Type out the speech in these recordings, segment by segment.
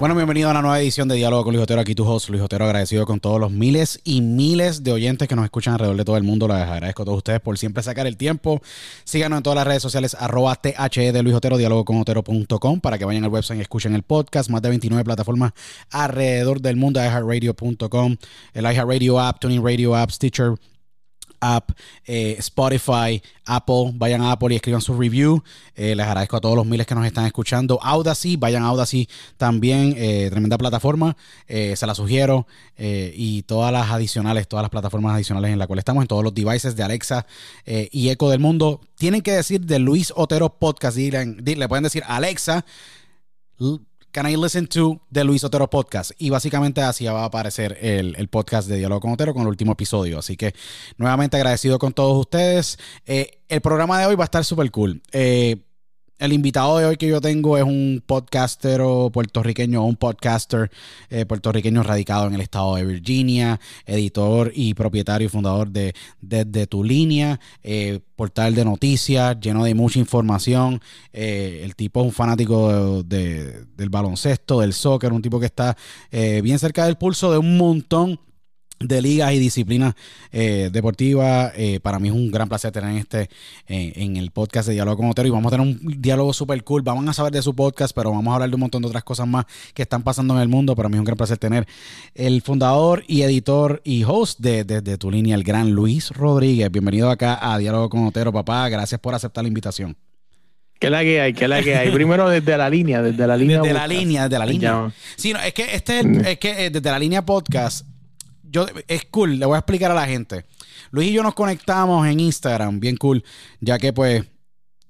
Bueno, bienvenido a una nueva edición de Diálogo con Luis Otero. Aquí tu host, Luis Otero, agradecido con todos los miles y miles de oyentes que nos escuchan alrededor de todo el mundo. Les agradezco a todos ustedes por siempre sacar el tiempo. Síganos en todas las redes sociales, arroba THE de Luis Otero, diálogo con Otero.com, para que vayan al website y escuchen el podcast. Más de 29 plataformas alrededor del mundo, iHeartRadio.com, el iHeartRadio app, Tuning Radio app, Stitcher, app, eh, Spotify, Apple. Vayan a Apple y escriban su review. Eh, les agradezco a todos los miles que nos están escuchando. Audacy, vayan a Audacy también. Eh, tremenda plataforma. se la sugiero. y todas las adicionales, todas las plataformas adicionales en las cuales estamos, en todos los devices de Alexa y Echo del mundo. Tienen que decir de Luis Otero Podcast. le pueden decir Alexa Can I Listen to The Luis Otero Podcast? Y básicamente así va a aparecer el, podcast de Diálogo con Otero con el último episodio. Así que nuevamente agradecido con todos ustedes. Eh, el programa de hoy va a estar súper cool. Eh, el invitado de hoy que yo tengo es un podcaster puertorriqueño, un podcaster eh, puertorriqueño radicado en el estado de Virginia, editor y propietario y fundador de Desde Tu Línea, eh, portal de noticias lleno de mucha información. Eh, el tipo es un fanático de- del baloncesto, del soccer, un tipo que está eh, bien cerca del pulso de un montón de ligas y disciplinas eh, deportivas. Eh, para mí es un gran placer tener este eh, en el podcast de Diálogo con Otero y vamos a tener un diálogo súper cool. Vamos a saber de su podcast, pero vamos a hablar de un montón de otras cosas más que están pasando en el mundo. Para mí es un gran placer tener el fundador y editor y host de, de- de tu línea, el gran Luis Rodríguez. Bienvenido acá a Diálogo con Otero, papá. Gracias por aceptar la invitación. ¿Qué es la que hay? ¿Qué es la que hay? Primero desde la línea, desde la línea. Desde la línea, desde la línea. Sí, no, es que este es, que desde la línea podcast, yo es cool, le voy a explicar a la gente. Luis y yo nos conectamos en Instagram, bien cool, ya que pues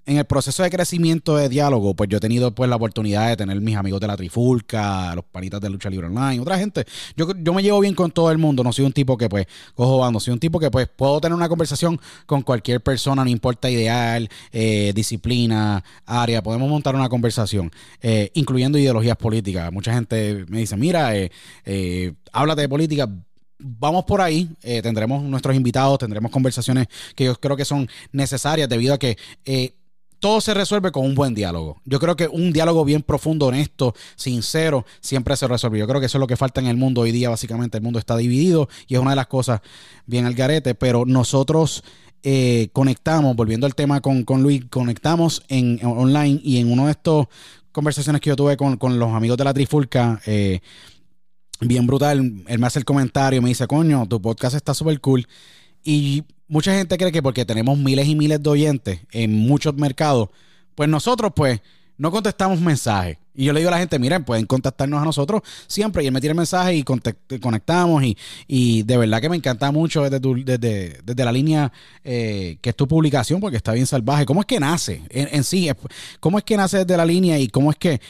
en el proceso de crecimiento de diálogo, pues yo he tenido pues la oportunidad de tener mis amigos de la Trifulca, los panitas de Lucha Libre Online, otra gente. Yo, yo me llevo bien con todo el mundo, no soy un tipo que pues cojo bando, soy un tipo que pues puedo tener una conversación con cualquier persona, no importa ideal, eh, disciplina, área, podemos montar una conversación, eh, incluyendo ideologías políticas. Mucha gente me dice, mira, eh, háblate de política, vamos por ahí, eh, tendremos nuestros invitados, tendremos conversaciones que yo creo que son necesarias debido a que eh, todo se resuelve con un buen diálogo. Yo creo que un diálogo bien profundo, honesto, sincero, siempre se resuelve. Yo creo que eso es lo que falta en el mundo hoy día. Básicamente, el mundo está dividido y es una de las cosas bien al garete, pero nosotros eh, conectamos, volviendo al tema con, con Luis, conectamos en, online y en uno de estos conversaciones que yo tuve con, con los amigos de la Trifulca, eh, bien brutal. Él me hace el comentario, me dice, coño, tu podcast está súper cool. Y mucha gente cree que porque tenemos miles y miles de oyentes en muchos mercados, pues nosotros pues no contestamos mensajes. Y yo le digo a la gente, miren, pueden contactarnos a nosotros siempre. Y él me tira el mensaje y conectamos. Y, y de verdad que me encanta mucho desde, tu- desde, desde la línea eh, que es tu publicación, porque está bien salvaje. ¿Cómo es que nace en, sí? ¿Cómo es que nace desde la línea y cómo es que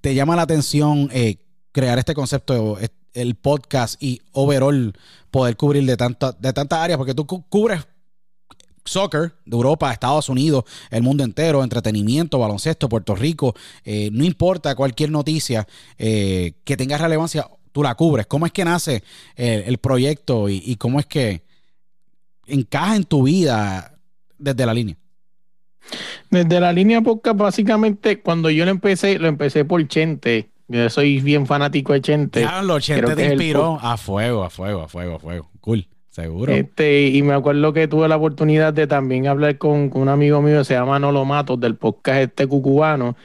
te llama la atención eh, crear este concepto, el podcast y overall poder cubrir de, tanta, de tantas áreas? Porque tú cu- cubres soccer de Europa, Estados Unidos, el mundo entero, entretenimiento, baloncesto, Puerto Rico, eh, no importa cualquier noticia eh, que tenga relevancia, tú la cubres. ¿Cómo es que nace el proyecto y, y cómo es que encaja en tu vida desde la línea? Desde la línea podcast, básicamente, cuando yo lo empecé, lo empecé por Chente. Yo soy bien fanático de Chente. Ya, los 80 creo que te inspiró a fuego, a fuego, a fuego, a fuego. Cool, seguro. Este, y me acuerdo que tuve la oportunidad de también hablar con, con un amigo mío que se llama Nolo Matos del podcast este cucubano.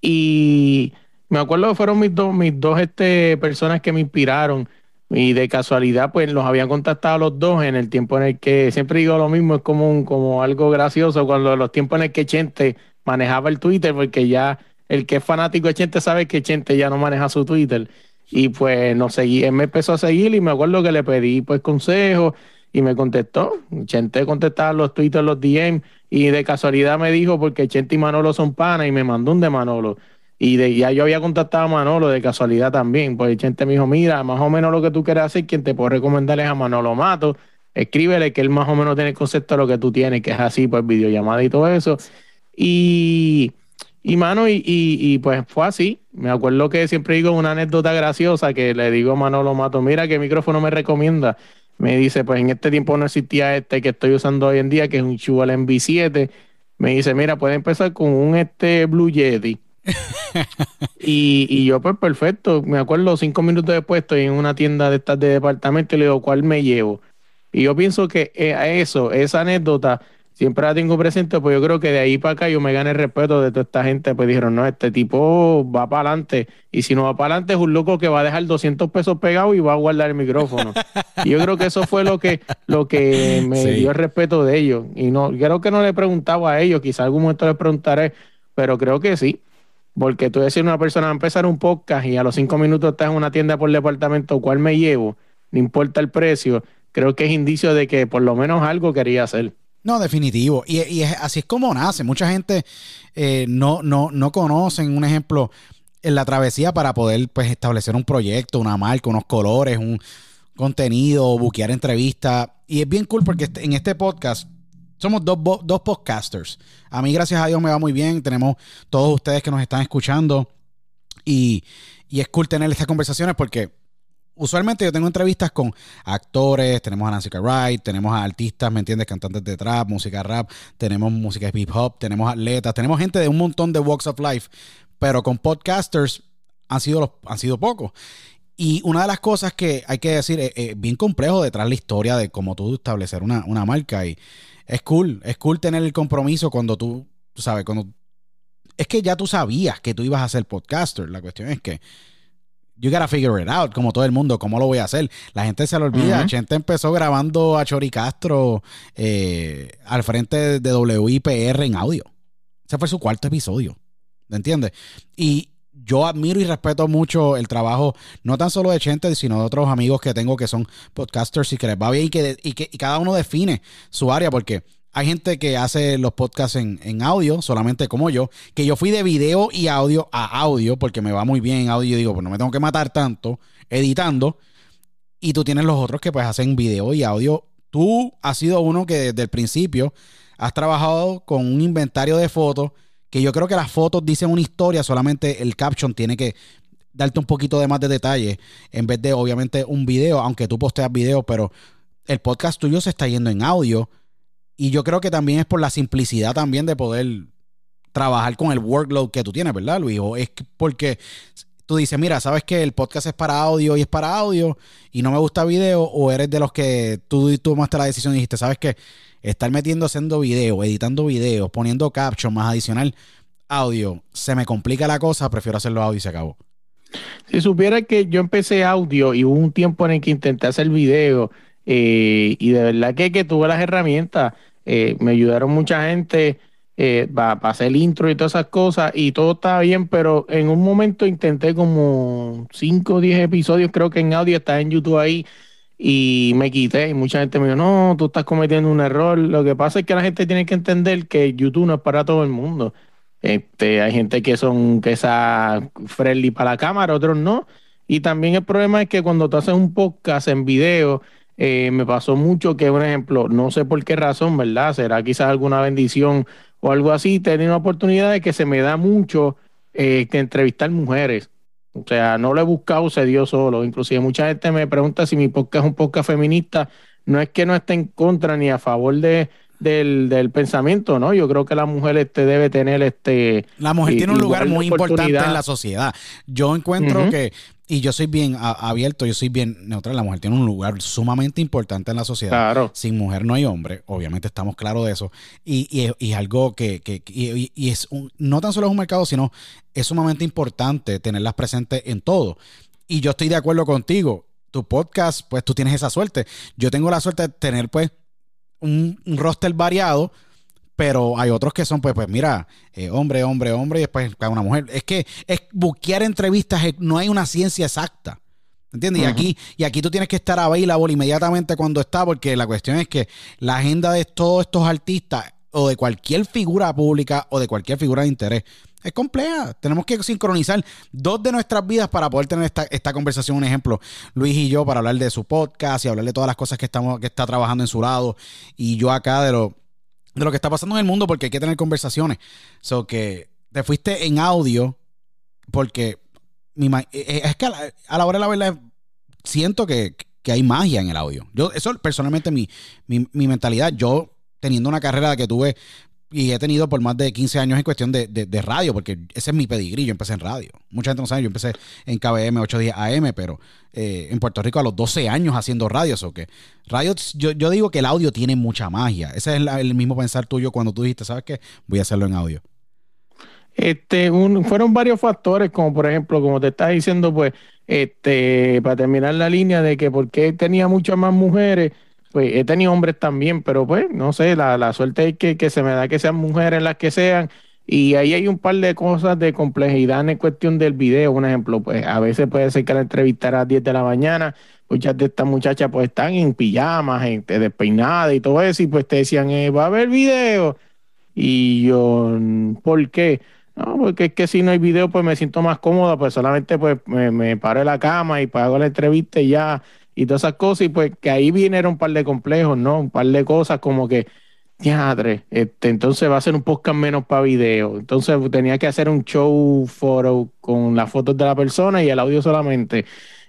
Y me acuerdo que fueron mis dos, mis dos este, personas que me inspiraron. Y de casualidad, pues los habían contactado los dos en el tiempo en el que, siempre digo lo mismo, es como, un, como algo gracioso, cuando los tiempos en el que Chente manejaba el Twitter, porque ya el que es fanático de Chente sabe que Chente ya no maneja su Twitter. Y pues nos seguí, él me empezó a seguir y me acuerdo que le pedí pues consejos y me contestó. Chente contestaba los Twitter, los DM y de casualidad me dijo porque Chente y Manolo son panas y me mandó un de Manolo. Y de, ya yo había contactado a Manolo de casualidad también. Pues Chente me dijo, mira, más o menos lo que tú quieres hacer, quien te puedo recomendar es a Manolo Mato. Escríbele que él más o menos tiene el concepto de lo que tú tienes, que es así, pues videollamada y todo eso. Y, y mano, y, y, y, pues fue así. Me acuerdo que siempre digo una anécdota graciosa que le digo a Manolo Mato, mira qué micrófono me recomienda. Me dice, pues en este tiempo no existía este que estoy usando hoy en día, que es un Shure MV7. Me dice, mira, puede empezar con un este Blue Yeti. y, y yo, pues perfecto. Me acuerdo, cinco minutos después estoy en una tienda de estas de departamento y le digo, ¿cuál me llevo? Y yo pienso que eh, a eso, esa anécdota, siempre la tengo presente, pues yo creo que de ahí para acá yo me gané el respeto de toda esta gente. Pues dijeron, no, este tipo va para adelante. Y si no va para adelante, es un loco que va a dejar 200 pesos pegados y va a guardar el micrófono. y yo creo que eso fue lo que, lo que me Sí. dio el respeto de ellos. Y no, creo que no le preguntaba a ellos, quizá algún momento les preguntaré, pero creo que sí. Porque tú decir una persona va a empezar un podcast y a los cinco minutos estás en una tienda por departamento, ¿cuál me llevo? No importa el precio. Creo que es indicio de que por lo menos algo quería hacer. No, definitivo. Y, es- así es como nace. Mucha gente eh, no, no, no conocen un ejemplo en la travesía para poder pues, establecer un proyecto, una marca, unos colores, un contenido, buquear entrevistas. Y es bien cool porque este- en este podcast somos dos, dos podcasters. A mí, gracias a Dios, me va muy bien. Tenemos todos ustedes que nos están escuchando. Y, y es cool tener estas conversaciones porque usualmente yo tengo entrevistas con actores, tenemos a Nancy Cartwright, tenemos a artistas, ¿me entiendes? Cantantes de trap, música rap, tenemos música hip hop, tenemos atletas, tenemos gente de un montón de walks of life, pero con podcasters han sido, los, han sido pocos. Y una de las cosas que hay que decir, es, es bien complejo detrás de la historia de cómo tú establecer una, una marca. Y es cool, es cool tener el compromiso cuando tú, tú sabes, cuando... Es que ya tú sabías que tú ibas a ser podcaster. La cuestión es que you gotta figure it out, como todo el mundo, cómo lo voy a hacer. La gente se lo olvida. Ujú. Chente empezó grabando a Chori Castro eh, al frente de WIPR en audio. Ese fue su cuarto episodio. ¿Me entiendes? Y yo admiro y respeto mucho el trabajo, no tan solo de Chente, sino de otros amigos que tengo que son podcasters y que les va bien y que, y que y cada uno define su área, porque hay gente que hace los podcasts en, en audio, solamente como yo, que yo fui de video y audio a audio, porque me va muy bien en audio y digo, pues no me tengo que matar tanto editando. Y tú tienes los otros que pues hacen video y audio. Tú has sido uno que desde el principio has trabajado con un inventario de fotos, que yo creo que las fotos dicen una historia, solamente el caption tiene que darte un poquito de más de detalle, en vez de obviamente un video, aunque tú posteas video, pero el podcast tuyo se está yendo en audio. Y yo creo que también es por la simplicidad también de poder trabajar con el workload que tú tienes, ¿verdad, Luis? O es que- porque tú dices, mira, sabes que el podcast es para audio y es para audio y no me gusta video, o eres de los que tú tomaste la decisión y dijiste, sabes que estar metiendo haciendo video, editando videos, poniendo caption más adicional audio, se me complica la cosa, prefiero hacerlo audio y se acabó. Si supiera que yo empecé audio y hubo un tiempo en el que intenté hacer video eh, y de verdad que, que tuve las herramientas, eh, me ayudaron mucha gente para hacer el intro y todas esas cosas y todo estaba bien, pero en un momento intenté como 5 o 10 episodios, creo que en audio está en YouTube ahí y me quité y mucha gente me dijo, no, tú estás cometiendo un error. Lo que pasa es que la gente tiene que entender que YouTube no es para todo el mundo. Este, hay gente que son que esa friendly para la cámara, otros no. Y también el problema es que cuando tú haces un podcast en video, eh, me pasó mucho que, por ejemplo, no sé por qué razón, ¿verdad? Será quizás alguna bendición o algo así, tenía una oportunidad de que se me da mucho eh, que entrevistar mujeres. O sea, no lo he buscado, se dio solo. Inclusive mucha gente me pregunta si mi podcast es un podcast feminista. No es que no esté en contra ni a favor de, del, del pensamiento, ¿no? Yo creo que la mujer este, debe tener este... La mujer y- tiene un lugar muy importante en la sociedad. Yo encuentro que, y yo soy bien a- abierto, yo soy bien neutral, la mujer tiene un lugar sumamente importante en la sociedad. Claro. Sin mujer no hay hombre, obviamente estamos claros de eso. Y, y- y es algo que, que- y es un- no tan solo es un mercado, sino es sumamente importante tenerlas presentes en todo. Y yo estoy de acuerdo contigo. Tu podcast, pues tú tienes esa suerte. Yo tengo la suerte de tener, pues, un, un roster variado, pero hay otros que son, pues, pues mira, eh, hombre, hombre, hombre, y después cada una mujer. Es que es buquear entrevistas, eh, no hay una ciencia exacta. ¿Entiendes? Y aquí, y aquí tú tienes que estar available inmediatamente cuando está, porque la cuestión es que la agenda de todos estos artistas, o de cualquier figura pública, o de cualquier figura de interés, es compleja. Tenemos que sincronizar dos de nuestras vidas para poder tener esta, esta conversación. Un ejemplo, Luis y yo, para hablar de su podcast y hablar de todas las cosas que estamos, que está trabajando en su lado, y yo acá de lo, de lo que está pasando en el mundo, porque hay que tener conversaciones. So que te fuiste en audio, porque mi eh, eh, es que a la, a la hora de la verdad siento que, que hay magia en el audio. Yo, eso personalmente mi, mi, mi mentalidad, yo teniendo una carrera que tuve y he tenido por más de 15 años en cuestión de, de- de radio, porque ese es mi pedigrí, yo empecé en radio. Mucha gente no sabe, yo empecé en KBM 810 AM, pero eh, en Puerto Rico a los 12 años haciendo radios o radio, yo, yo digo que el audio tiene mucha magia. Ese es el mismo pensar tuyo cuando tú dijiste, ¿sabes qué? Voy a hacerlo en audio. Este, fueron varios factores, como por ejemplo, como te estás diciendo, pues, este, para terminar la línea de que por qué tenía muchas más mujeres, pues he tenido hombres también, pero pues, no sé, la, la suerte es que, que se me da que sean mujeres las que sean, y ahí hay un par de cosas de complejidad en cuestión del video, un ejemplo, pues a veces puede ser que la entrevista era a las 10 de la mañana, muchas de estas muchachas pues están en pijamas, gente despeinadas y todo eso, y pues te decían, eh, va a haber video, y yo, mm, ¿por qué? No, porque es que si no hay video, pues me siento más cómoda, pues solamente pues me, me paro en la cama y hago la entrevista y ya, y todas esas cosas, y pues que ahí vinieron un par de complejos, ¿no? Un par de cosas como que teatro, este, entonces va a ser un podcast menos para video. Entonces tenía que hacer un show foro con las fotos de la persona y el audio solamente.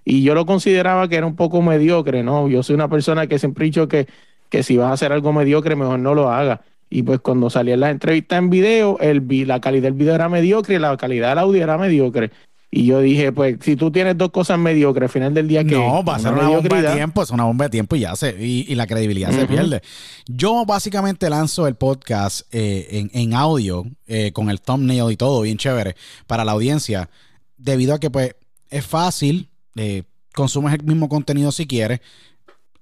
Y yo lo consideraba que era un poco mediocre, ¿no? Yo soy una persona que siempre he dicho que, que si vas a hacer algo mediocre, mejor no lo hagas. Y pues cuando salían las entrevistas en video, el, la calidad del video era mediocre y la calidad del audio era mediocre. Y yo dije, pues, si tú tienes dos cosas mediocres, al final del día que. No, va a ser una, bomba de tiempo, es una bomba de tiempo y ya se, y, la credibilidad se pierde. Yo básicamente lanzo el podcast eh, en, audio, eh, con el thumbnail y todo, bien chévere, para la audiencia, debido a que, pues, es fácil, eh, consumes el mismo contenido si quieres,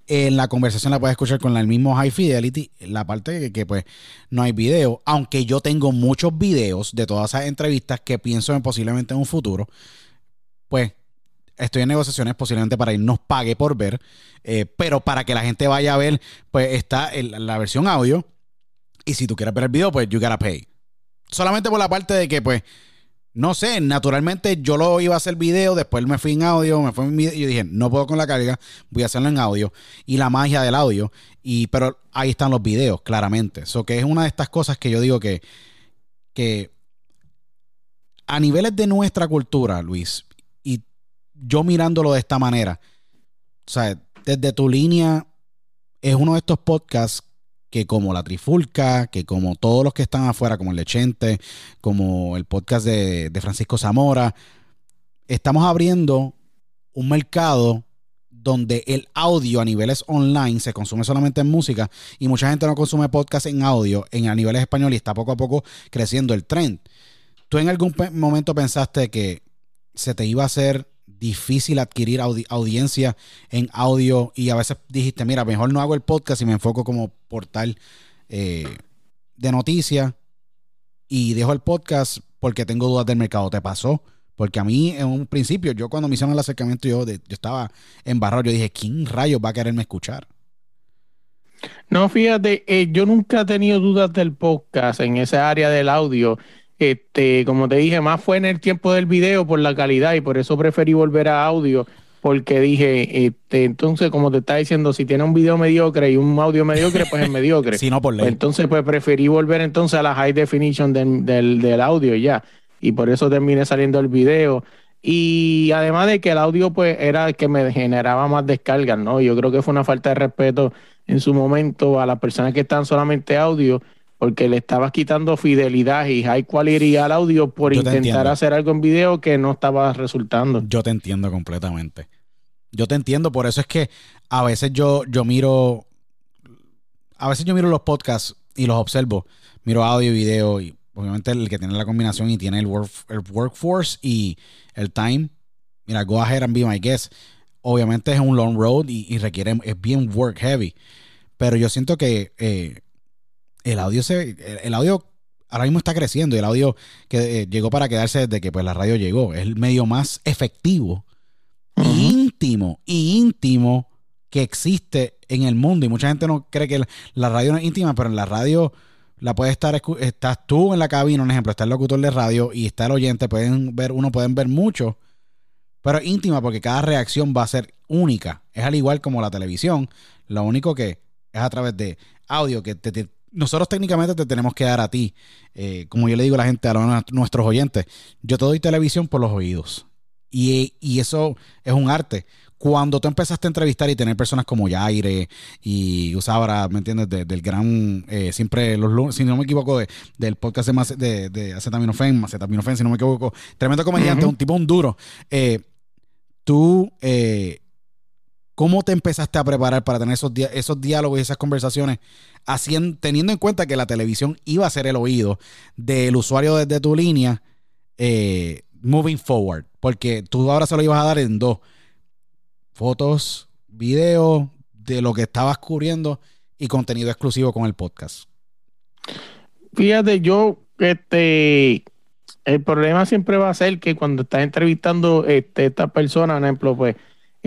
en la conversación la puedes escuchar con el mismo high fidelity, la parte de que, pues no hay video, aunque yo tengo muchos videos de todas esas entrevistas que pienso en posiblemente en un futuro, pues estoy en negociaciones posiblemente para irnos pague por ver, eh, pero para que la gente vaya a ver, pues está la versión audio. Y si tú quieres ver el video, pues you gotta pay. Solamente por la parte de que pues no sé, naturalmente yo lo iba a hacer video, después me fui en audio, me fui en video, y yo dije, no puedo con la carga, voy a hacerlo en audio. Y la magia del audio. Y, pero ahí están los videos, claramente. Eso que es una de estas cosas que yo digo que, que a niveles de nuestra cultura, Luis, y yo mirándolo de esta manera, o sea, desde tu línea, es uno de estos podcasts que como La Trifulca, que como todos los que están afuera, como el Lechente, como el podcast de, Francisco Zamora, estamos abriendo un mercado donde el audio a niveles online se consume solamente en música y mucha gente no consume podcast en audio en a niveles español y está poco a poco creciendo el trend. ¿Tú en algún momento pensaste que se te iba a hacer difícil adquirir audiencia en audio y a veces dijiste, mira, mejor no hago el podcast y me enfoco como portal eh, de noticias y dejo el podcast porque tengo dudas del mercado. ¿Te pasó? Porque a mí en un principio, yo cuando me hicieron el acercamiento, yo, yo estaba embarrado, yo dije, ¿quién rayos va a quererme escuchar? No, fíjate, eh, yo nunca he tenido dudas del podcast en esa área del audio. Este, como te dije, más fue en el tiempo del video por la calidad y por eso preferí volver a audio porque dije, este, entonces, como te está diciendo, si tiene un video mediocre y un audio mediocre, pues es mediocre. si no, por ley. Pues entonces, pues preferí volver entonces a la high definition del, del, audio ya. Y por eso terminé saliendo el video. Y además de que el audio, pues, era el que me generaba más descargas, ¿no? Yo creo que fue una falta de respeto en su momento a las personas que están solamente audio porque le estabas quitando fidelidad y high quality al audio por intentar hacer algo en video que no estaba resultando. Yo te entiendo completamente. Yo te entiendo, por eso es que a veces yo, yo miro, a veces yo miro los podcasts y los observo, miro audio y video y obviamente el que tiene la combinación y tiene el, workforce y el time, mira, go ahead and be my guest. Obviamente es un long road y, requiere, es bien work heavy, pero yo siento que eh, el audio se, el, audio ahora mismo está creciendo y el audio que eh, llegó para quedarse desde que pues la radio llegó. Es el medio más efectivo, íntimo y íntimo que existe en el mundo. Y mucha gente no cree que la, radio no es íntima, pero en la radio la puede estar, estás tú en la cabina, un ejemplo, está el locutor de radio y está el oyente, pueden ver, uno pueden ver mucho, pero es íntima porque cada reacción va a ser única. Es al igual como la televisión. Lo único que es a través de audio que te, nosotros técnicamente te tenemos que dar a ti, eh, como yo le digo a la gente, a, nuestros oyentes, yo te doy televisión por los oídos. Y, eso es un arte. Cuando tú empezaste a entrevistar y tener personas como Yaire y Usabra, ¿me entiendes? del gran, eh, siempre, los si no me equivoco, del podcast de, de, de Acetaminofén, Acetaminofén, si no me equivoco, tremendo comediante, un tipo, un duro. Eh, tú ¿Cómo te empezaste a preparar para tener esos, esos diálogos y esas conversaciones, teniendo en cuenta que la televisión iba a ser el oído del usuario desde tu línea, eh, moving forward? Porque tú ahora se lo ibas a dar en dos: fotos, videos de lo que estabas cubriendo y contenido exclusivo con el podcast. Fíjate, yo, este, el problema siempre va a ser que cuando estás entrevistando este, esta persona, por ejemplo, pues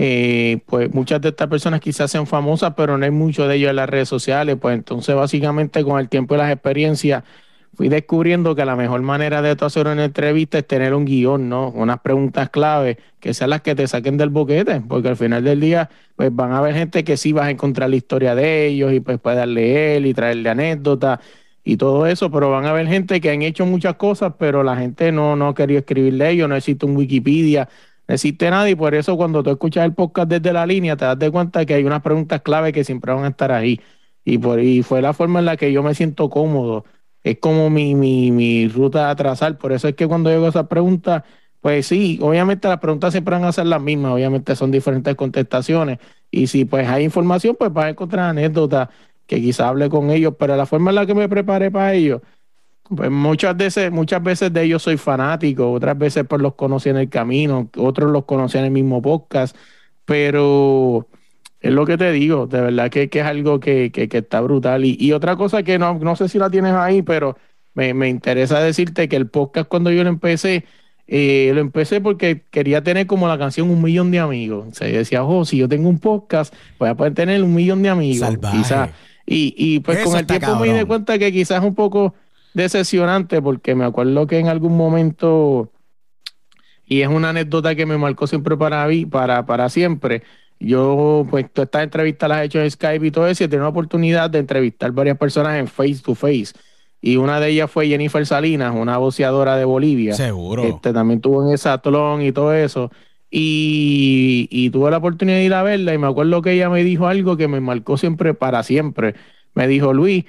eh, pues muchas de estas personas quizás sean famosas, pero no hay mucho de ellos en las redes sociales, pues entonces básicamente con el tiempo y las experiencias, fui descubriendo que la mejor manera de hacer una entrevista es tener un guion, ¿no? Unas preguntas clave que sean las que te saquen del boquete, porque al final del día, pues van a haber gente que sí vas a encontrar la historia de ellos y pues puedes leer y traerle anécdotas y todo eso, pero van a haber gente que han hecho muchas cosas, pero la gente no, no ha querido escribirle ellos, no existe un Wikipedia, no existe nada y por eso cuando tú escuchas el podcast desde la línea te das de cuenta que hay unas preguntas clave que siempre van a estar ahí. Y, por, y fue la forma en la que yo me siento cómodo. Es como mi, mi, mi ruta de atrasar. Por eso es que cuando llego a esas preguntas, pues sí, obviamente las preguntas siempre van a ser las mismas. Obviamente son diferentes contestaciones. Y si pues hay información, pues vas a encontrar anécdotas que quizá hable con ellos. Pero la forma en la que me preparé para ellos, pues muchas veces, muchas veces de ellos soy fanático, otras veces pues los conocí en el camino, otros los conocí en el mismo podcast. Pero es lo que te digo, de verdad que, que es algo que, que, que está brutal. Y, y, otra cosa que no, no sé si la tienes ahí, pero me, me interesa decirte que el podcast cuando yo lo empecé, eh, lo empecé porque quería tener como la canción Un Millón de Amigos. O sea, yo decía, oh, si yo tengo un podcast, voy a poder tener un millón de amigos. Quizás. Y, y pues Eso con el tiempo me di cabrón. cuenta que quizás un poco decepcionante porque me acuerdo que en algún momento, y es una anécdota que me marcó siempre para mí, para, para siempre, yo, pues, todas estas entrevistas las he hecho en Skype y todo eso, y he tenido la oportunidad de entrevistar varias personas en face to face. Y una de ellas fue Jennifer Salinas, una boceadora de Bolivia. Seguro. Este, también tuvo en ese atlón y todo eso. Y, y tuve la oportunidad de ir a verla y me acuerdo que ella me dijo algo que me marcó siempre para siempre. Me dijo, Luis,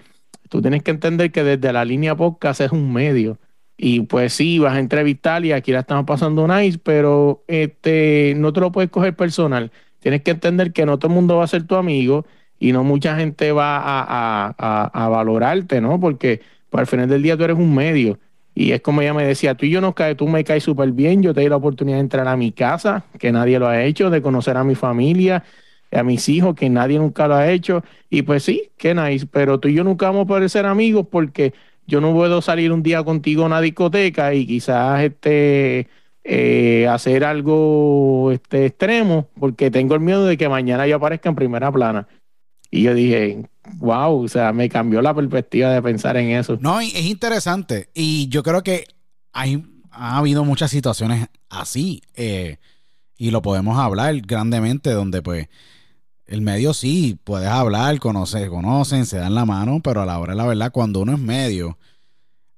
tú tienes que entender que desde la línea podcast es un medio. Y pues sí, vas a entrevistar y aquí la estamos pasando nice, pero este, no te lo puedes coger personal. Tienes que entender que no todo el mundo va a ser tu amigo y no mucha gente va a, a- a- valorarte, ¿no? Porque pues, al final del día tú eres un medio. Y es como ella me decía, tú y yo nos cae, tú me caes súper bien, yo te di la oportunidad de entrar a mi casa, que nadie lo ha hecho, de conocer a mi familia, a mis hijos, que nadie nunca lo ha hecho. Y pues sí, qué nice, pero tú y yo nunca vamos a poder ser amigos porque yo no puedo salir un día contigo a una discoteca y quizás este eh, hacer algo este extremo porque tengo el miedo de que mañana yo aparezca en primera plana. Y yo dije, wow, o sea, me cambió la perspectiva de pensar en eso. No, es interesante. Y yo creo que hay, ha habido muchas situaciones así. eh, y lo podemos hablar grandemente, donde pues el medio sí, puedes hablar, conocer, conocen, se dan la mano, pero a la hora de la verdad, cuando uno es medio,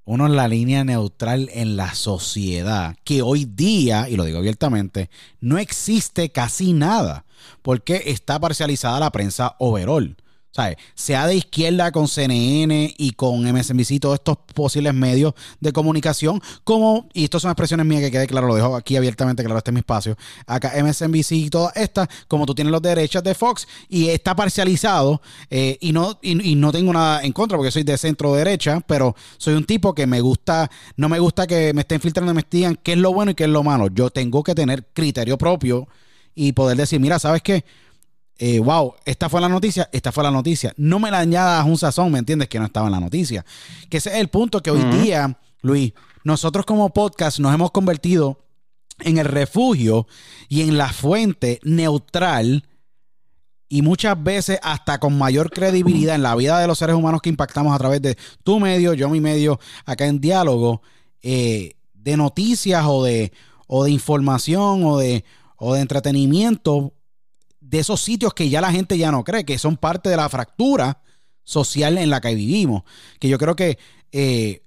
uno es la línea neutral en la sociedad, que hoy día, y lo digo abiertamente, no existe casi nada, porque está parcializada la prensa overall. ¿Sabes? Sea de izquierda con CNN y con MSNBC, todos estos posibles medios de comunicación, como, y estas son expresiones mías que quede claro, lo dejo aquí abiertamente, claro, este es mi espacio. Acá MSNBC y todas estas, como tú tienes los derechos de Fox, y está parcializado, eh, y, no, y, y no tengo nada en contra, porque soy de centro derecha, pero soy un tipo que me gusta, no me gusta que me estén filtrando y me digan qué es lo bueno y qué es lo malo. Yo tengo que tener criterio propio y poder decir, mira, ¿sabes qué? Eh, wow, esta fue la noticia, esta fue la noticia. No me la añadas un sazón, ¿me entiendes? Que no estaba en la noticia. Que ese es el punto que hoy día, Luis, nosotros como podcast nos hemos convertido en el refugio y en la fuente neutral y muchas veces hasta con mayor credibilidad en la vida de los seres humanos que impactamos a través de tu medio, yo mi medio, acá en diálogo, eh, de noticias o de, o de información o de, o de entretenimiento de esos sitios que ya la gente ya no cree, que son parte de la fractura social en la que vivimos. Que yo creo que, eh,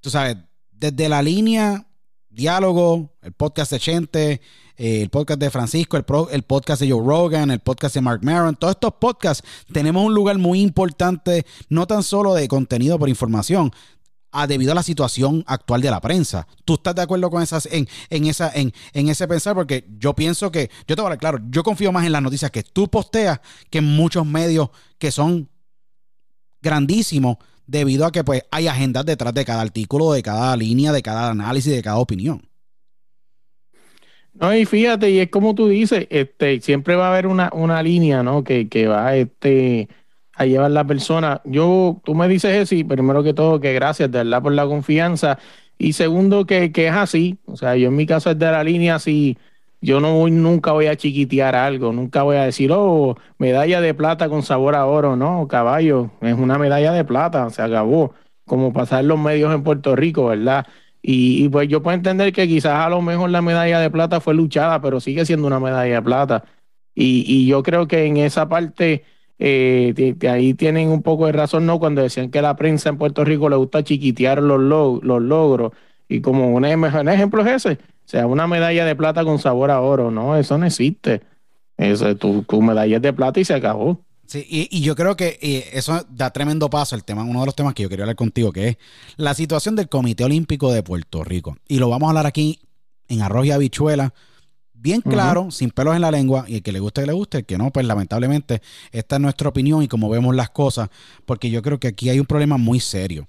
tú sabes, desde la línea diálogo, el podcast de Chente, eh, el podcast de Francisco, el, pro- el podcast de Joe Rogan, el podcast de Mark Maron, todos estos podcasts tenemos un lugar muy importante, no tan solo de contenido por información, a- debido a la situación actual de la prensa. ¿Tú estás de acuerdo con esas en, en esa en, en ese pensar? Porque yo pienso que, yo te voy a hablar claro, yo confío más en las noticias que tú posteas que en muchos medios que son grandísimos debido a que pues hay agendas detrás de cada artículo, de cada línea, de cada análisis, de cada opinión. No, y fíjate, y es como tú dices, este, siempre va a haber una, una línea, ¿no? Que, que va este, a llevar la persona. Yo, tú me dices eso, y primero que todo, que gracias, de verdad, por la confianza. Y segundo, que, que es así. O sea, yo en mi caso es de la línea así. Yo no voy, nunca voy a chiquitear algo, nunca voy a decir, oh, medalla de plata con sabor a oro, no, caballo, es una medalla de plata, se acabó. como pasar los medios en Puerto Rico, ¿verdad? Y, pues yo puedo entender que quizás a lo mejor la medalla de plata fue luchada, pero sigue siendo una medalla de plata. Y, y yo creo que en esa parte eh, ahí tienen un poco de razón, ¿no? Cuando decían que la prensa en Puerto Rico le gusta chiquitear los, los logros. Y como un, ejemplo es ese, o sea, una medalla de plata con sabor a oro, ¿no? Eso no existe. Eso, tu, tu medalla de plata y se acabó. Sí, y, yo creo que eso da tremendo paso el tema, uno de los temas que yo quería hablar contigo, que es la situación del Comité Olímpico de Puerto Rico. Y lo vamos a hablar aquí en Arroz y Habichuela, bien claro, sin pelos en la lengua, y el que le guste, que le guste, el que no, pues lamentablemente esta es nuestra opinión y como vemos las cosas, porque yo creo que aquí hay un problema muy serio.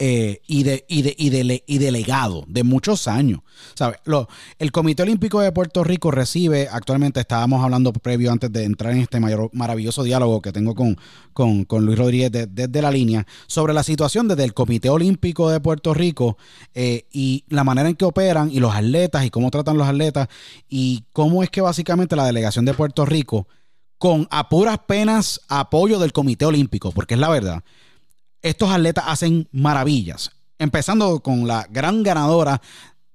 Eh, y, de, y, de, y, de, y delegado de muchos años. ¿sabe? Lo, el Comité Olímpico de Puerto Rico recibe, actualmente estábamos hablando previo antes de entrar en este mayor, maravilloso diálogo que tengo con, con, Luis Rodríguez desde la línea, sobre la situación desde el Comité Olímpico de Puerto Rico eh, y la manera en que operan y los atletas y cómo tratan los atletas y cómo es que básicamente la delegación de Puerto Rico, con a puras penas apoyo del Comité Olímpico, porque es la verdad, estos atletas hacen maravillas. Empezando con la gran ganadora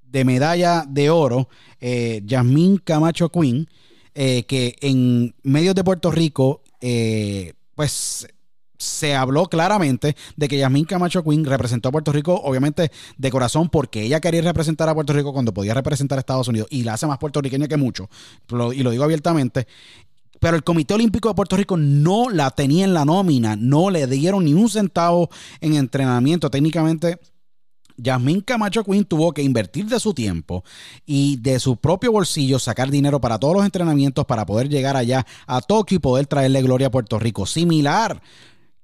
de medalla de oro, eh, Yasmín Camacho Quinn, eh, que en medios de Puerto Rico, eh, pues se habló claramente de que Yasmín Camacho Quinn representó a Puerto Rico, obviamente de corazón, porque ella quería representar a Puerto Rico cuando podía representar a Estados Unidos y la hace más puertorriqueña que mucho, y lo digo abiertamente pero el Comité Olímpico de Puerto Rico no la tenía en la nómina, no le dieron ni un centavo en entrenamiento. Técnicamente, Yasmín Camacho Quinn tuvo que invertir de su tiempo y de su propio bolsillo sacar dinero para todos los entrenamientos para poder llegar allá a Tokio y poder traerle gloria a Puerto Rico. Similar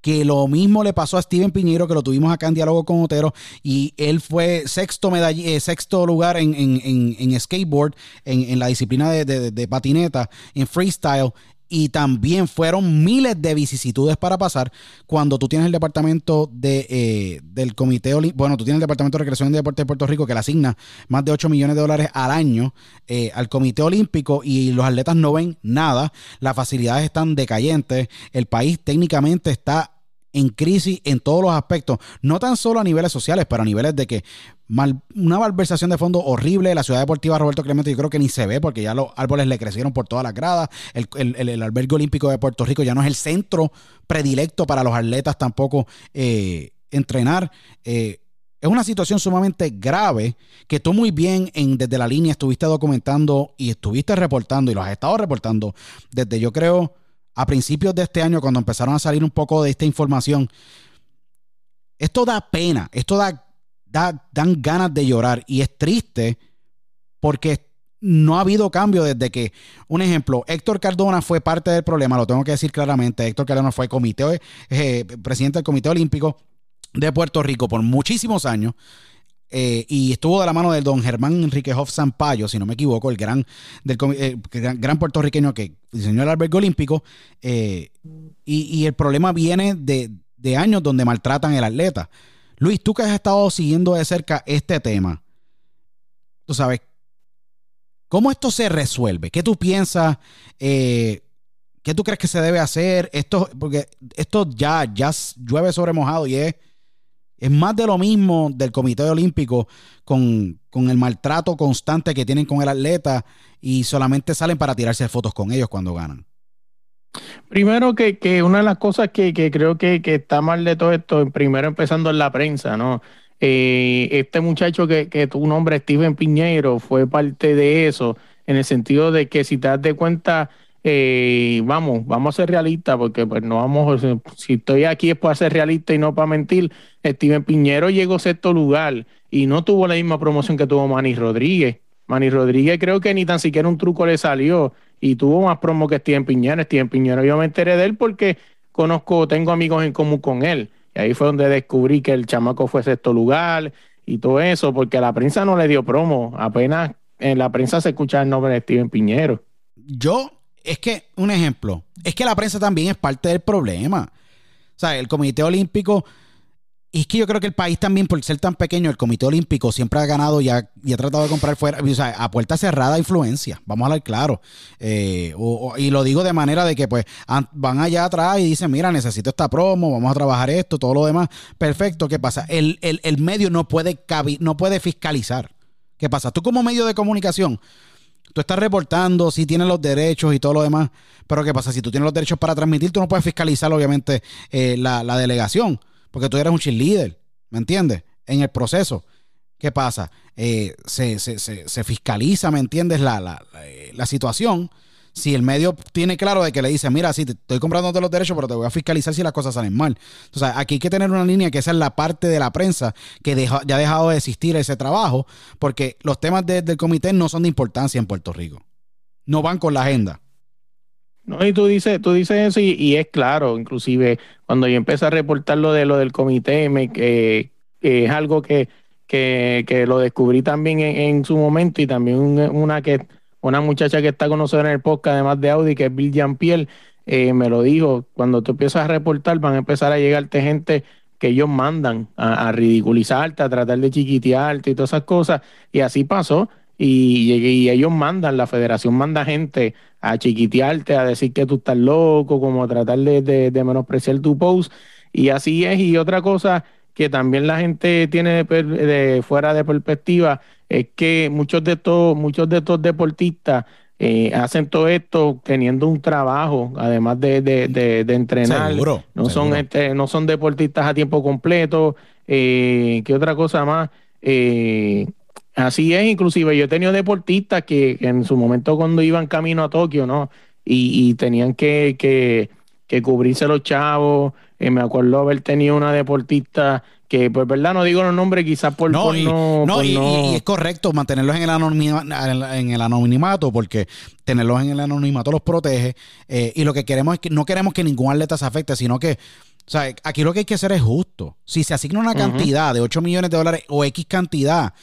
que lo mismo le pasó a Steven Piñero, que lo tuvimos acá en diálogo con Otero, y él fue sexto, eh, sexto lugar en, skateboard, en, la disciplina de, patineta, en freestyle, y también fueron miles de vicisitudes para pasar cuando tú tienes el departamento de, eh, del comité bueno tú tienes el departamento de recreación y deporte de Puerto Rico que le asigna más de 8 millones de dólares al año eh, al comité olímpico y los atletas no ven nada las facilidades están decayentes el país técnicamente está en crisis en todos los aspectos, no tan solo a niveles sociales, pero a niveles de que una malversación de fondo horrible, la ciudad deportiva Roberto Clemente yo creo que ni se ve porque ya los árboles le crecieron por todas las gradas, el, el, albergue olímpico de Puerto Rico ya no es el centro predilecto para los atletas tampoco eh, entrenar. Eh, es una situación sumamente grave que tú muy bien en, desde la línea estuviste documentando y estuviste reportando y lo has estado reportando desde yo creo a principios de este año, cuando empezaron a salir un poco de esta información, esto da pena, esto da, dan ganas de llorar. Y es triste porque no ha habido cambio desde que, un ejemplo, Héctor Cardona fue parte del problema, lo tengo que decir claramente, Héctor Cardona fue comité, eh, presidente del Comité Olímpico de Puerto Rico por muchísimos años eh, y estuvo de la mano del don Germán Enrique Hoff Sampaio, si no me equivoco, el gran, del, eh, gran, puertorriqueño que diseñó el albergue olímpico. Eh, y, el problema viene de, años donde maltratan al atleta. Luis, tú que has estado siguiendo de cerca este tema, tú sabes, ¿cómo esto se resuelve? ¿Qué tú piensas? ¿Qué tú crees que se debe hacer? Esto, porque esto ya, ya llueve sobre mojado y es es más de lo mismo del Comité Olímpico con, el maltrato constante que tienen con el atleta y solamente salen para tirarse fotos con ellos cuando ganan. Primero que, una de las cosas que, creo que, está mal de todo esto, primero empezando en la prensa, ¿no? Eh, este muchacho que, que tu nombre Steven Piñeiro fue parte de eso, en el sentido de que si te das de cuenta, eh, vamos, vamos a ser realistas, porque pues no vamos, si estoy aquí es para ser realista y no para mentir. Steven Piñero llegó sexto lugar y no tuvo la misma promoción que tuvo Manny Rodríguez. Manny Rodríguez creo que ni tan siquiera un truco le salió y tuvo más promo que Steven Piñero. Steven Piñero yo me enteré de él porque conozco, tengo amigos en común con él. Y ahí fue donde descubrí que el chamaco fue sexto lugar y todo eso, porque la prensa no le dio promo. Apenas en la prensa se escucha el nombre de Steven Piñero. Yo es que, un ejemplo, es que la prensa también es parte del problema. O sea, el Comité Olímpico y es que yo creo que el país también, por ser tan pequeño, el Comité Olímpico siempre ha ganado y ha, y ha tratado de comprar fuera, o sea, a puerta cerrada influencia, vamos a hablar claro. Eh, y lo digo de manera de que pues an- van allá atrás y dicen, mira, necesito esta promo, vamos a trabajar esto, todo lo demás. Perfecto, ¿qué pasa? El, el- el medio no puede, no puede fiscalizar. ¿Qué pasa? Tú como medio de comunicación, tú estás reportando si tienes los derechos y todo lo demás, pero ¿qué pasa? Si tú tienes los derechos para transmitir, tú no puedes fiscalizar, obviamente, eh, la, la delegación, porque tú eres un cheerleader, ¿me entiendes? En el proceso. ¿Qué pasa? Eh, se, se- se- se fiscaliza, ¿me entiendes? La, la- la- eh, la situación. Si el medio tiene claro de que le dice, mira, sí, te estoy comprando todos los derechos, pero te voy a fiscalizar si las cosas salen mal. Entonces, aquí hay que tener una línea que esa es la parte de la prensa que ya ha dejado de existir ese trabajo, porque los temas de- del comité no son de importancia en Puerto Rico. No van con la agenda. No, y tú dices, tú dices eso y, es claro, inclusive cuando yo empecé a reportar lo de lo del comité, me, que es algo que, que, que lo descubrí también en, en su momento y también un- una que una muchacha que está con nosotros en el podcast, además de Audi, que es Bill Jean-Pierre, eh, me lo dijo, cuando tú empiezas a reportar van a empezar a llegarte gente que ellos mandan a, a ridiculizarte, a tratar de chiquitearte y todas esas cosas, y así pasó. Y, y ellos mandan, la federación manda gente a chiquitearte, a decir que tú estás loco, como a tratar de, menospreciar tu post. Y así es. Y otra cosa que también la gente tiene de fuera de perspectiva es que muchos de estos, muchos de estos deportistas eh, hacen todo esto teniendo un trabajo, además de, de, de- de entrenar. Seguro, no son este, no son deportistas a tiempo completo. Eh, ¿Qué otra cosa más? Eh, así es, inclusive yo he tenido deportistas que, que en su momento cuando iban camino a Tokio, ¿no? Y, y tenían que, que, que cubrirse los chavos. Eh, me acuerdo haber tenido una deportista que, pues, verdad, no digo los nombres quizás por No, por y, no, no, por y- y- no- y es correcto mantenerlos en el, anonima- en el anonimato porque tenerlos en el anonimato los protege eh, y lo que queremos es que no queremos que ningún atleta se afecte, sino que o sea, aquí lo que hay que hacer es justo. Si se asigna una cantidad de 8 millones de dólares o X cantidad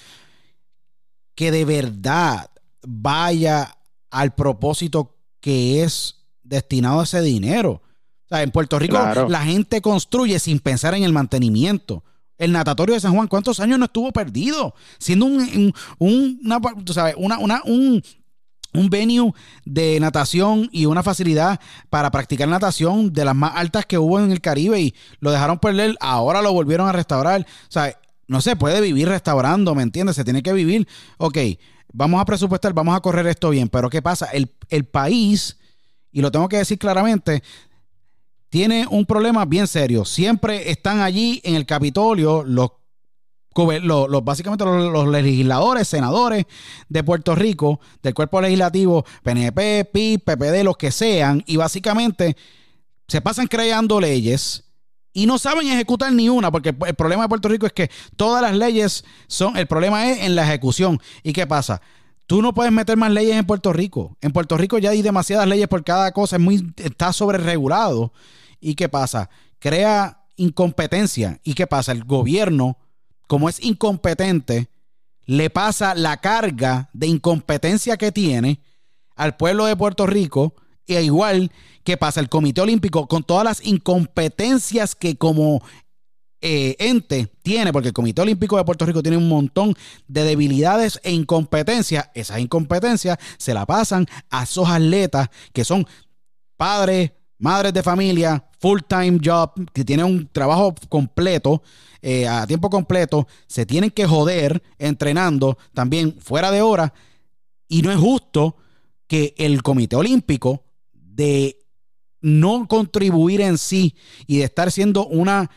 que de verdad vaya al propósito que es destinado a ese dinero. Sea, en Puerto Rico Claro. la gente construye sin pensar en el mantenimiento. El natatorio de San Juan, ¿cuántos años no estuvo perdido? Siendo un, un- un- una, tú sabes, una, una- un, un venue de natación y una facilidad para practicar natación de las más altas que hubo en el Caribe y lo dejaron perder, ahora lo volvieron a restaurar. O sea, no se puede vivir restaurando, ¿me entiendes? Se tiene que vivir, ok, vamos a presupuestar, vamos a correr esto bien, pero ¿qué pasa? El, el país, y lo tengo que decir claramente, tiene un problema bien serio. Siempre están allí en el Capitolio los, básicamente los, legisladores, senadores de Puerto Rico, del cuerpo legislativo, PNP, PIB, PPD, los que sean, y básicamente se pasan creando leyes y no saben ejecutar ni una, porque el, problema de Puerto Rico es que todas las leyes son, el problema es en la ejecución. ¿Y qué pasa? Tú no puedes meter más leyes en Puerto Rico. En Puerto Rico ya hay demasiadas leyes por cada cosa, es muy, está sobre regulado. ¿Y qué pasa? Crea incompetencia. ¿Y qué pasa? El gobierno, como es incompetente, le pasa la carga de incompetencia que tiene al pueblo de Puerto Rico, e igual que pasa el Comité Olímpico con todas las incompetencias que como eh, ente tiene, porque el Comité Olímpico de Puerto Rico tiene un montón de debilidades e incompetencias. Esas incompetencias se la pasan a esos atletas que son padres, madres de familia, full time job, que tienen un trabajo completo, eh, a tiempo completo, se tienen que joder entrenando también fuera de hora. Y no es justo que el Comité Olímpico de no contribuir en sí y de estar siendo una,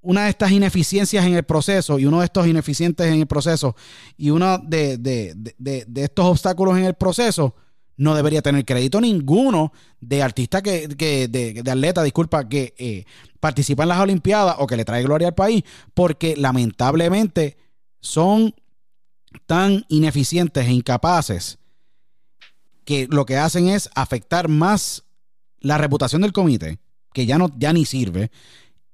una de estas ineficiencias en el proceso y uno de estos ineficientes en el proceso y uno de, de- de- de- de estos obstáculos en el proceso no debería tener crédito ninguno de artista que, que- de, atleta, disculpa, que eh, participa en las Olimpiadas o que le trae gloria al país, porque lamentablemente son tan ineficientes e incapaces que lo que hacen es afectar más la reputación del comité, que ya no ya ni sirve,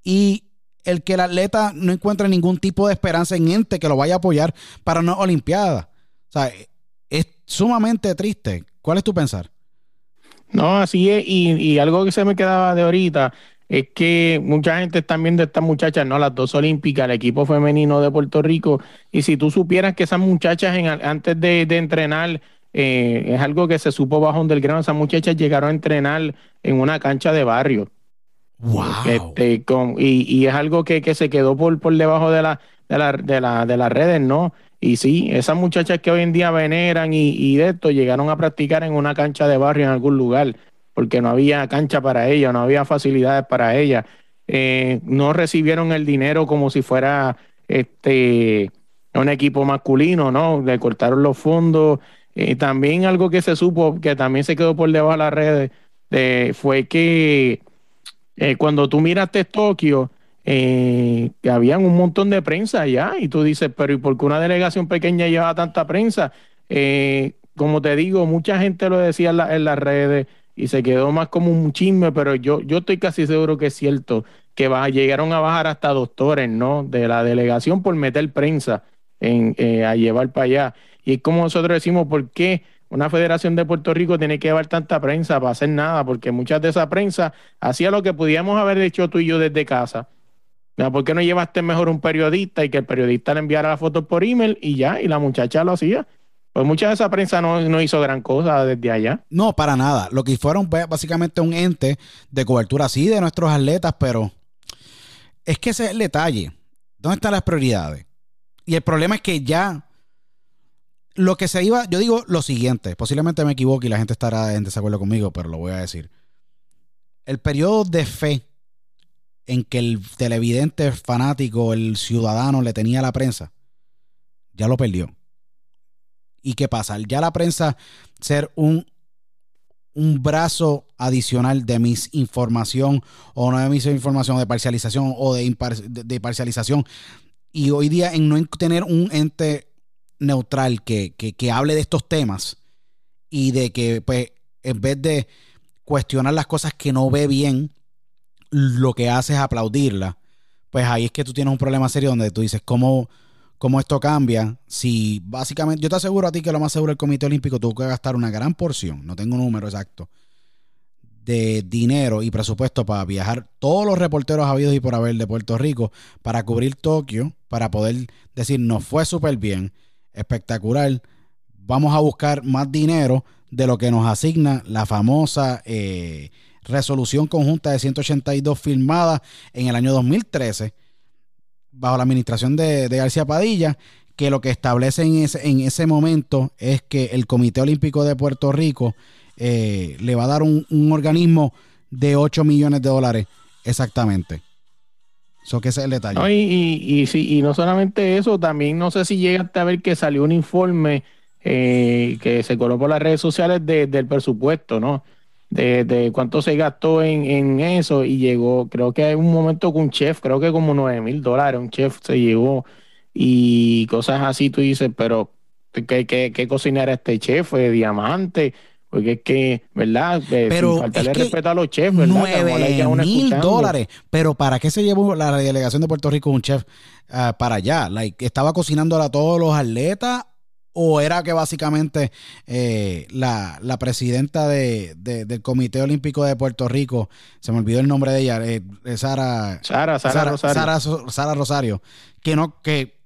y el que el atleta no encuentre ningún tipo de esperanza en ente que lo vaya a apoyar para una olimpiada. O sea, es sumamente triste. ¿Cuál es tu pensar? No, así es. Y, y algo que se me quedaba de ahorita es que mucha gente está viendo estas muchachas, ¿no? Las dos olímpicas, el equipo femenino de Puerto Rico. Y si tú supieras que esas muchachas antes de, entrenar, eh, es algo que se supo bajo grano, esas muchachas llegaron a entrenar en una cancha de barrio. Wow. Este, y, es algo que, se quedó por, por debajo de, la, de, la, de, la, de las redes, ¿no? Y sí, esas muchachas que hoy en día veneran y, y de esto llegaron a practicar en una cancha de barrio en algún lugar porque no había cancha para ella, no había facilidades para ella. Eh, no recibieron el dinero como si fuera este un equipo masculino, ¿no? Le cortaron los fondos. Eh, también algo que se supo, que también se quedó por debajo de las redes, fue que eh, cuando tú miraste Tokio, eh, habían un montón de prensa allá y tú dices, pero ¿y por qué una delegación pequeña lleva tanta prensa? como te digo, mucha gente lo decía en las redes, y se quedó más como un chisme, pero yo, yo estoy casi seguro que es cierto que llegaron a bajar hasta doctores, ¿no? De la delegación por meter prensa en, eh, a llevar para allá. Y es como nosotros decimos, ¿por qué una federación de Puerto Rico tiene que llevar tanta prensa para hacer nada? Porque muchas de esa prensa hacía lo que podíamos haber hecho tú y yo desde casa. ¿Por qué no llevaste mejor un periodista y que el periodista le enviara la foto por email y ya, y la muchacha lo hacía? Pues mucha de esa prensa no, hizo gran cosa desde allá. No, para nada. Lo que fueron básicamente un ente de cobertura así de nuestros atletas, pero es que ese es el detalle. ¿Dónde están las prioridades? Y el problema es que ya lo que se iba, yo digo lo siguiente, posiblemente me equivoque y la gente estará en desacuerdo conmigo, pero lo voy a decir. El periodo de fe en que el televidente fanático, el ciudadano le tenía a la prensa, ya lo perdió. ¿Y qué pasa? Ya la prensa ser un, un brazo adicional de misinformación o no de misinformación, de parcialización o de, de, parcialización. Y hoy día en no tener un ente neutral que, que, hable de estos temas y de que, pues, en vez de cuestionar las cosas que no ve bien, lo que hace es aplaudirla, pues ahí es que tú tienes un problema serio donde tú dices, ¿cómo, cómo esto cambia. Si básicamente, yo te aseguro a ti que lo más seguro el Comité Olímpico tuvo que gastar una gran porción, no tengo un número exacto, de dinero y presupuesto para viajar todos los reporteros habidos y por haber de Puerto Rico para cubrir Tokio, para poder decir, nos fue súper bien, espectacular, vamos a buscar más dinero de lo que nos asigna la famosa eh, resolución conjunta de 182 firmada en el año 2013 bajo la administración de, García Padilla, que lo que establece en ese, en ese momento es que el Comité Olímpico de Puerto Rico eh, le va a dar un, organismo de 8 millones de dólares exactamente. Eso que ese es el detalle. y, y, y, no solamente eso, también no sé si llegaste a ver que salió un informe eh, que se colocó por las redes sociales del presupuesto, ¿no? De, cuánto se gastó en, eso y llegó, creo que hay un momento con un chef, creo que como 9 mil dólares, un chef se llegó y cosas así, tú dices, pero ¿qué, qué, qué cocinera este chef? ¿De diamante? Porque es que, ¿verdad? Eh, pero sin faltarle respeto a los chefs, ¿verdad? 9 mil dólares. Pero ¿para qué se llevó la delegación de Puerto Rico un chef ah, para allá? Like, ¿Estaba cocinando a todos los atletas ¿O era que básicamente eh, la, presidenta de, del Comité Olímpico de Puerto Rico, se me olvidó el nombre de ella, eh, Sara, Sara, Sara, Rosario. Sara, Rosario, que no, que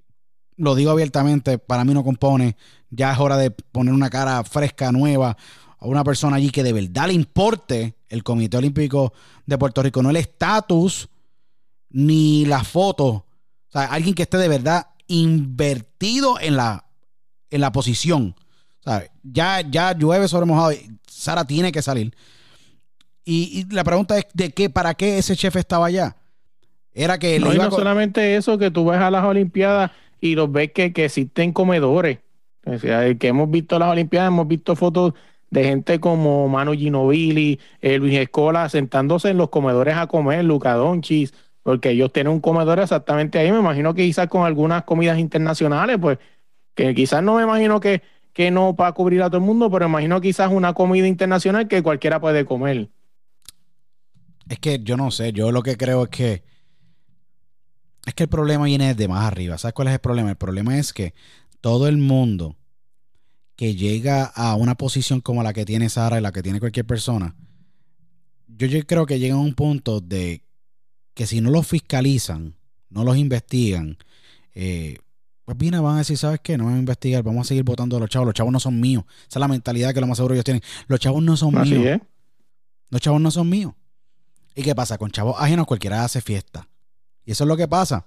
lo digo abiertamente, para mí no compone, ya es hora de poner una cara fresca, nueva, a una persona allí que de verdad le importe el Comité Olímpico de Puerto Rico, no el estatus ni la foto, o sea, alguien que esté de verdad invertido en la en la posición. Ya, ya llueve sobre mojado. Sara tiene que salir. Y, la pregunta es: ¿de qué, para qué ese chef estaba allá? Era que. No, no solamente eso, que tú ves a las Olimpiadas y los ves que, existen comedores. O sea, que hemos visto las Olimpiadas, hemos visto fotos de gente como Manu Ginobili, eh, Luis Escola, sentándose en los comedores a comer, Luca Donchis, porque ellos tienen un comedor exactamente ahí. Me imagino que quizás con algunas comidas internacionales, pues que quizás no me imagino que, que no para cubrir a todo el mundo, pero imagino quizás una comida internacional que cualquiera puede comer. Es que yo no sé, yo lo que creo es que es que el problema viene de más arriba. ¿Sabes cuál es el problema? El problema es que todo el mundo que llega a una posición como la que tiene Sara y la que tiene cualquier persona, yo, yo creo que llega a un punto de que si no los fiscalizan, no los investigan, eh, pues viene, van a decir, ¿sabes qué? No vamos a investigar, vamos a seguir votando a los chavos. Los chavos no son míos. Esa es la mentalidad que lo más seguro ellos tienen. Los chavos no son Así míos. es. Los chavos no son míos. ¿Y qué pasa? Con chavos ajenos cualquiera hace fiesta. Y eso es lo que pasa.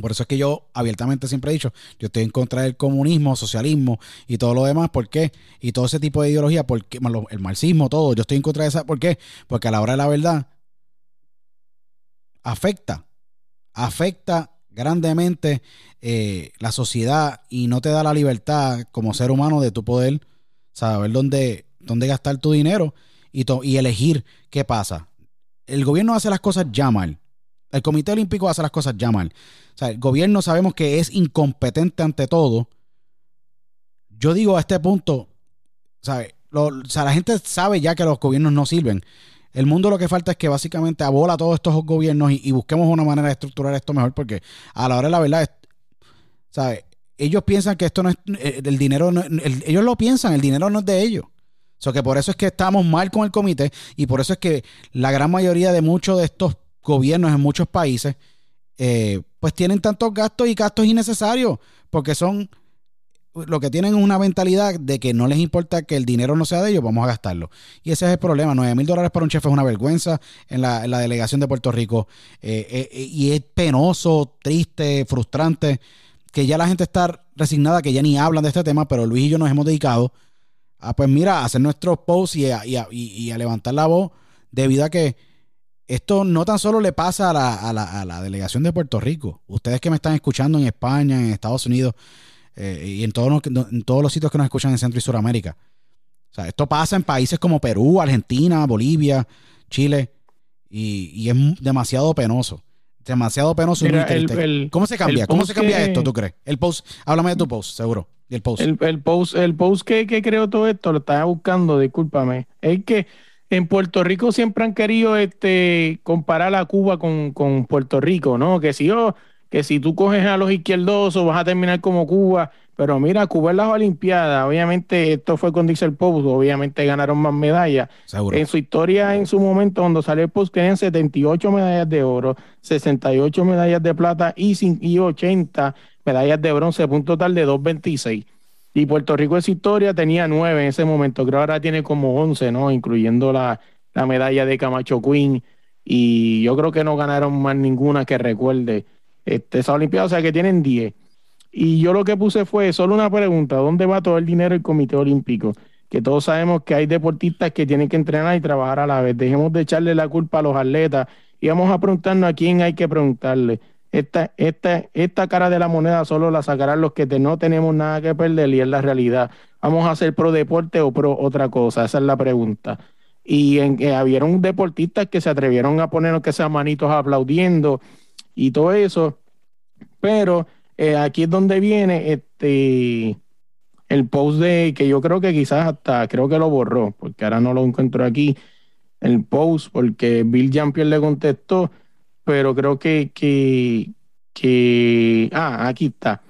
Por eso es que yo abiertamente siempre he dicho, yo estoy en contra del comunismo, socialismo y todo lo demás. ¿Por qué? Y todo ese tipo de ideología, porque el marxismo, todo, yo estoy en contra de esa. ¿Por qué? Porque a la hora de la verdad afecta, afecta grandemente eh, la sociedad y no te da la libertad como ser humano de tu poder saber dónde, dónde gastar tu dinero y, to- y elegir qué pasa. El gobierno hace las cosas ya mal. El Comité Olímpico hace las cosas ya mal. El gobierno sabemos que es incompetente ante todo. Yo digo a este punto, ¿sabe? Lo- o sea, la gente sabe ya que los gobiernos no sirven. El mundo lo que falta es que básicamente abola todos estos gobiernos y, busquemos una manera de estructurar esto mejor porque a la hora de la verdad, es- ¿sabe? Ellos piensan que esto no es, eh, el dinero, no- el- ellos lo piensan, el dinero no es de ellos. O sea, que por eso es que estamos mal con el comité y por eso es que la gran mayoría de muchos de estos gobiernos en muchos países, eh, pues tienen tantos gastos y gastos innecesarios, porque son lo que tienen es una mentalidad de que no les importa que el dinero no sea de ellos, vamos a gastarlo. Y ese es el problema. 9 mil dólares para un chef es una vergüenza en la, delegación de Puerto Rico. Eh, eh, eh, y es penoso, triste, frustrante, que ya la gente está resignada, que ya ni hablan de este tema, pero Luis y yo nos hemos dedicado a, pues mira, a hacer nuestros posts y a, levantar la voz debido a que esto no tan solo le pasa a la delegación de Puerto Rico. Ustedes que me están escuchando en España, en Estados Unidos eh, y en todos, los, en todos los sitios que nos escuchan en Centro y Suramérica. O sea, esto pasa en países como Perú, Argentina, Bolivia, Chile y, y es demasiado penoso. Demasiado penoso Mira, el- el- ¿Cómo se cambia? ¿Cómo se cambia que- esto, tú crees? El post, háblame de tu post, seguro. Y el post. El, el post, el post que, que creó todo esto, lo estaba buscando, discúlpame. Es que en Puerto Rico siempre han querido este, comparar a Cuba con, con Puerto Rico, ¿no? Que si yo, que si tú coges a los izquierdosos vas a terminar como Cuba. Pero mira, Cuba en las Olimpiadas, obviamente esto fue con Diesel Post, obviamente ganaron más medallas. seguro. En su historia, en su momento, cuando salió el post, querían 78 medallas de oro, 68 medallas de plata y, y 80 medallas de bronce, un total de 226. Y Puerto Rico en su historia tenía 9 en ese momento, creo ahora tiene como 11, ¿no? Incluyendo la, la medalla de Camacho Queen. Y yo creo que no ganaron más ninguna que recuerde este, esa Olimpiada, o sea que tienen 10. Y yo lo que puse fue solo una pregunta, ¿dónde va todo el dinero del Comité Olímpico? Que todos sabemos que hay deportistas que tienen que entrenar y trabajar a la vez. Dejemos de echarle la culpa a los atletas y vamos a preguntarnos a quién hay que preguntarle. Esta, esta, esta cara de la moneda solo la sacarán los que no tenemos nada que perder y es la realidad. ¿Vamos a hacer pro deporte o pro otra cosa? Esa es la pregunta. Y en, que habieron deportistas que se atrevieron a poner que sean manitos aplaudiendo y todo eso. Pero eh, aquí es donde viene este el post de que yo creo que quizás hasta creo que lo borró, porque ahora no lo encuentro aquí. El post, porque Bill Jampier le contestó, pero creo que, que, que ah, aquí está.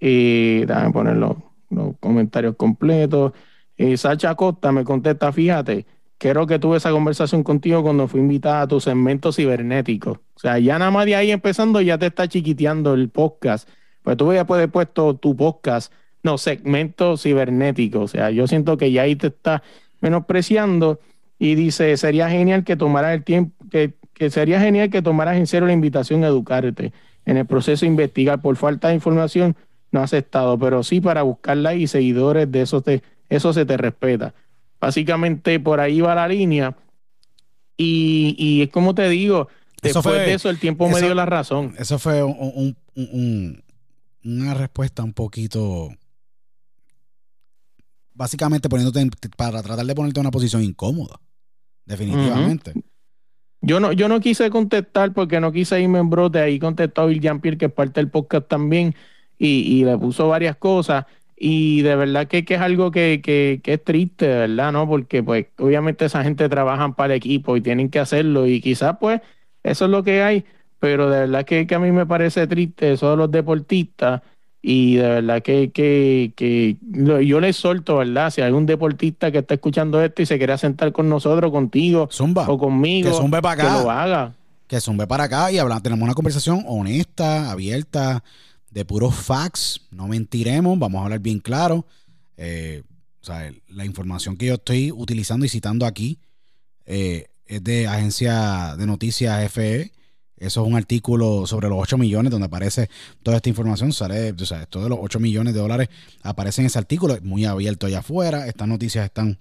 Eh, déjame poner los, los comentarios completos. Eh, Sacha Costa me contesta, fíjate, creo que tuve esa conversación contigo cuando fui invitada a tu segmento cibernético. O sea, ya nada más de ahí empezando ya te está chiquiteando el podcast. Pues tú ya puedes puesto tu podcast, no, segmento cibernético. O sea, yo siento que ya ahí te está menospreciando y dice, sería genial que tomaras el tiempo, que, que sería genial que tomaras en serio la invitación a educarte. En el proceso de investigar por falta de información no has estado, pero sí para buscarla y seguidores de eso, te, eso se te respeta. Básicamente por ahí va la línea. Y, y es como te digo, Eso después fue- de eso el tiempo me eso- dio la razón. Eso fue un- un- un- un- una respuesta un poquito. Básicamente poniéndote en- para tratar de ponerte en una posición incómoda. Definitivamente. Yo no, yo no quise contestar porque no quise irme en brote. Ahí contestó Bill Jean-Pierre, que es parte del podcast también, y, y le puso varias cosas. Y de verdad que, que es algo que, que, que es triste, de verdad, ¿no? Porque, pues, obviamente esa gente trabajan para el equipo y tienen que hacerlo. Y quizás, pues, eso es lo que hay. Pero de verdad que, que a mí me parece triste eso de los deportistas. Y de verdad que, que, que yo les solto, ¿verdad? Si hay un deportista que está escuchando esto y se quiere sentar con nosotros, contigo, Zumba. o conmigo, Que zumbe pa' que acá. lo haga. que zumbe para acá y hablamos, tenemos una conversación honesta, abierta, de puros facts, no mentiremos, vamos a hablar bien claro. Eh, o sea, la información que yo estoy utilizando y citando aquí eh, es de agencia de noticias FE. Eso es un artículo sobre los 8 millones donde aparece toda esta información. Sale, o sea, todos los 8 millones de dólares aparecen en ese artículo, muy abierto allá afuera. Estas noticias están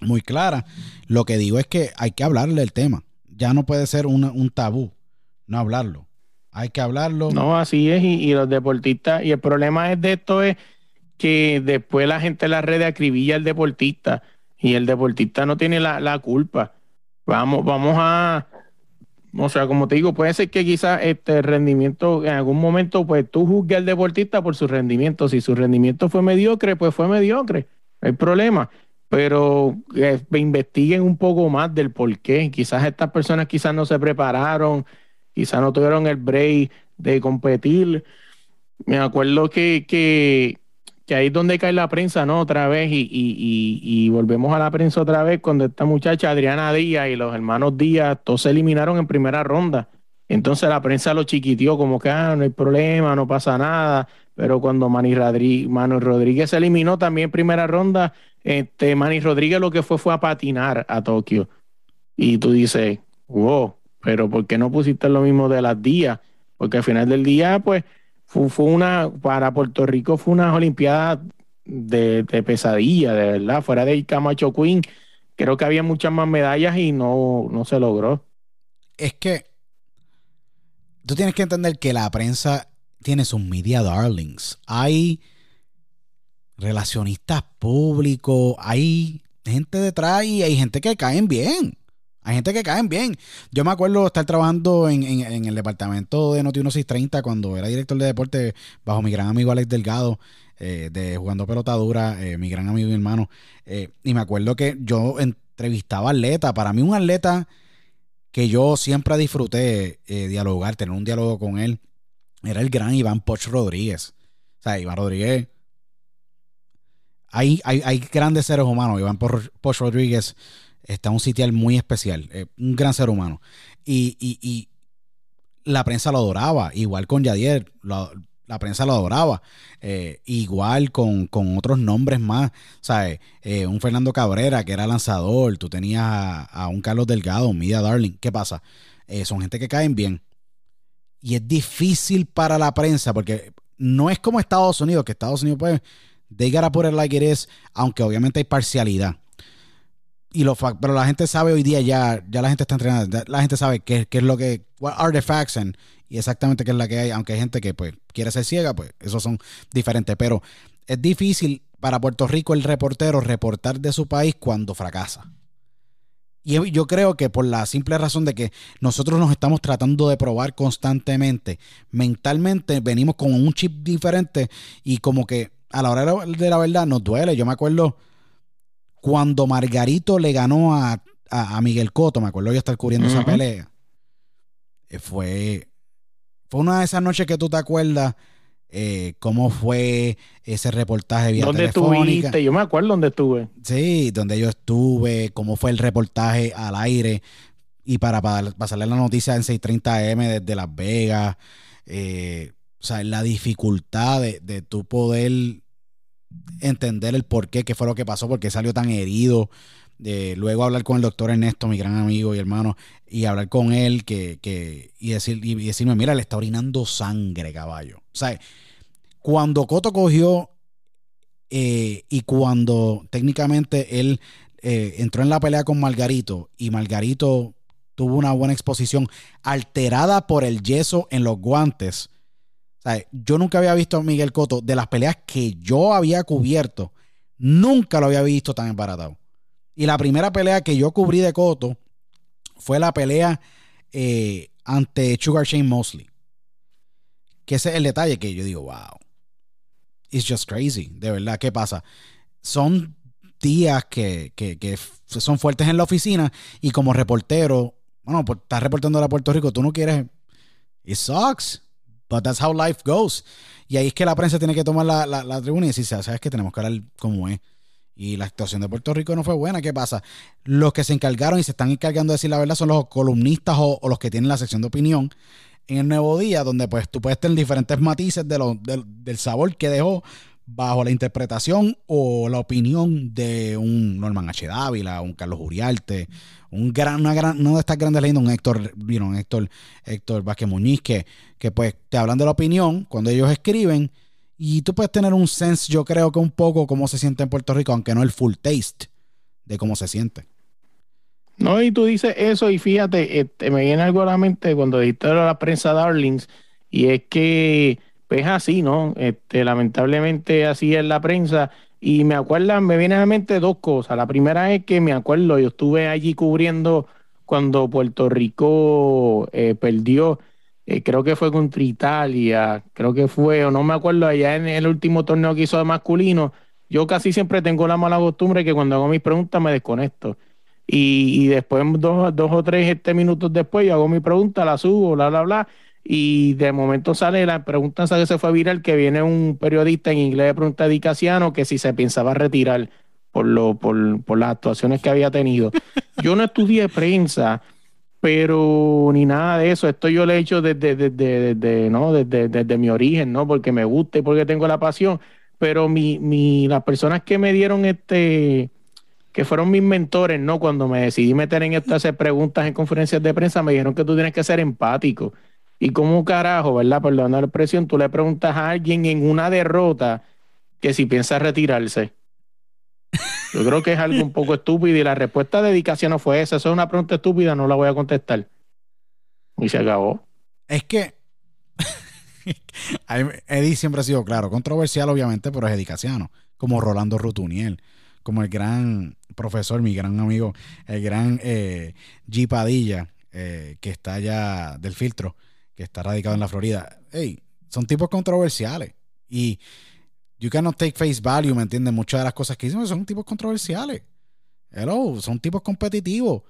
muy claras. Lo que digo es que hay que hablarle del tema. Ya no puede ser un tabú no hablarlo. Hay que hablarlo. No, así es. Y, los deportistas, y el problema es de esto es que después la gente en las redes acribilla al deportista y el deportista no tiene la, la culpa. Vamos, vamos a, o sea, como te digo, puede ser que quizás este rendimiento, en algún momento, pues tú juzgues al deportista por su rendimiento. Si su rendimiento fue mediocre, pues fue mediocre. No hay problema. Pero eh, investiguen un poco más del por qué. Quizás estas personas quizás no se prepararon, quizás no tuvieron el break de competir. Me acuerdo que, que, ahí es donde cae la prensa, ¿no? Otra vez, y, y, y, volvemos a la prensa otra vez cuando esta muchacha Adriana Díaz y los hermanos Díaz, todos se eliminaron en primera ronda. Entonces la prensa lo chiquitió como que ah, no hay problema, no pasa nada. Pero cuando Manny, Rodríguez se eliminó también en primera ronda, este, Manny Rodríguez lo que fue fue a patinar a Tokio. Y tú dices, wow, pero ¿por qué no pusiste lo mismo de las días? Porque al final del día, pues, fue, una, para Puerto Rico fue una Olimpiada de, pesadilla, de verdad, fuera de Camacho Queen, creo que había muchas más medallas y no, no se logró. Es que tú tienes que entender que la prensa tiene sus media darlings. Hay relacionistas públicos, hay gente detrás y hay gente que caen bien. Hay gente que caen bien. Yo me acuerdo estar trabajando en, el departamento de Noti 1630 cuando era director de deporte bajo mi gran amigo Alex Delgado, eh, de Jugando Pelota Dura, eh, mi gran amigo y hermano. Eh, y me acuerdo que yo entrevistaba atletas. Para mí un atleta que yo siempre disfruté dialogar, tener un diálogo con él, era el gran Iván Poch Rodríguez. O sea, Iván Rodríguez... Hay, hay grandes seres humanos. Iván Poch Rodríguez está un sitial muy especial, eh, un gran ser humano. Y, la prensa lo adoraba, igual con Yadier, la prensa lo adoraba, eh, igual con, otros nombres más, ¿sabes? Eh, un Fernando Cabrera que era lanzador, tú tenías a, un Carlos Delgado, Media Darling, ¿qué pasa? son gente que caen bien. Y es difícil para la prensa porque no es como Estados Unidos, que Estados Unidos pues, they gotta put it like it is, aunque obviamente hay parcialidad y lo pero la gente sabe hoy día ya, ya la gente está entrenada, la gente sabe qué, qué es lo que, what are the facts y exactamente qué es la que hay, aunque hay gente que pues quiere ser ciega, pues esos son diferentes, pero es difícil para Puerto Rico el reportero reportar de su país cuando fracasa. Y yo creo que por la simple razón de que nosotros nos estamos tratando de probar constantemente, mentalmente venimos con un chip diferente y como que a la hora de la verdad nos duele. Yo me acuerdo cuando Margarito le ganó a, Miguel Coto, me acuerdo yo estar cubriendo esa pelea, eh, fue, fue una de esas noches que tú te acuerdas eh, cómo fue ese reportaje vía ¿Dónde estuviste? Yo me acuerdo dónde estuve. Sí, donde yo estuve, cómo fue el reportaje al aire y para, pasarle la noticia en 630M desde Las Vegas. Eh, o sea, la dificultad de, de tu poder entender el por qué, qué fue lo que pasó, por qué salió tan herido. luego hablar con el doctor Ernesto, mi gran amigo y hermano, y hablar con él que, que y, decir, y decirme, mira, le está orinando sangre, caballo. O sea, cuando Coto cogió eh, y cuando técnicamente él eh, entró en la pelea con Margarito y Margarito tuvo una buena exposición alterada por el yeso en los guantes, yo nunca había visto a Miguel Coto de las peleas que yo había cubierto. Nunca lo había visto tan embaratado. Y la primera pelea que yo cubrí de Coto fue la pelea eh, ante Sugar Shane Mosley. Que ese es el detalle que yo digo, wow. It's just crazy. De verdad, ¿qué pasa? Son días que, que son fuertes en la oficina y como reportero, bueno, pues estás reportando a Puerto Rico, tú no quieres. It sucks. But that's how life goes. Y ahí es que la prensa tiene que tomar la, la, tribuna y decir, sabes que tenemos que hablar como es. Y la actuación de Puerto Rico no fue buena. ¿Qué pasa? Los que se encargaron y se están encargando de decir la verdad son los columnistas o, los que tienen la sección de opinión en el Nuevo Día, donde pues tú puedes tener diferentes matices de lo, del sabor que dejó bajo la interpretación o la opinión de un Norman H. Dávila, un Carlos Uriarte, un gran, una gran, de estas grandes leyendas, un Héctor, un Héctor, Héctor Vázquez Muñiz, que, que pues te hablan de la opinión cuando ellos escriben y tú puedes tener un sense, yo creo que un poco cómo se siente en Puerto Rico, aunque no el full taste de cómo se siente. No, y tú dices eso y fíjate, este, me viene algo a la mente cuando dijiste la prensa Darlings y es que pues así, ¿no? Este, lamentablemente así es la prensa. Y me acuerdan, me vienen a la mente dos cosas. La primera es que me acuerdo, yo estuve allí cubriendo cuando Puerto Rico eh, perdió, eh, creo que fue contra Italia, creo que fue, o no me acuerdo, allá en el último torneo que hizo de masculino. Yo casi siempre tengo la mala costumbre que cuando hago mis preguntas me desconecto. Y, después, dos, dos o tres este, minutos después, yo hago mi pregunta, la subo, bla, bla, bla y de momento sale la pregunta que se fue viral que viene un periodista en inglés de pregunta de Dicasiano que si se pensaba retirar por lo por, por las actuaciones que había tenido. Yo no estudié prensa, pero ni nada de eso. Esto yo lo he hecho desde, desde, desde, ¿no? desde, desde mi origen, ¿no? Porque me gusta y porque tengo la pasión. Pero mi, mi, las personas que me dieron este, que fueron mis mentores, ¿no? Cuando me decidí meter en esto, hacer preguntas en conferencias de prensa, me dijeron que tú tienes que ser empático y como carajo, ¿verdad? Perdón la expresión, tú le preguntas a alguien en una derrota que si piensa retirarse. Yo creo que es algo un poco estúpido y la respuesta de dedicación no fue esa. Eso es una pregunta estúpida, no la voy a contestar. Y se acabó. Es que Eddie siempre ha sido claro, controversial obviamente, pero es edicaciano, como Rolando Rutuniel, como el gran profesor, mi gran amigo, el gran eh, G. Padilla, eh, que está allá del filtro que está radicado en la Florida, hey, son tipos controversiales. Y you cannot take face value, ¿me entiendes? Muchas de las cosas que dicen son tipos controversiales. Hello, son tipos competitivos.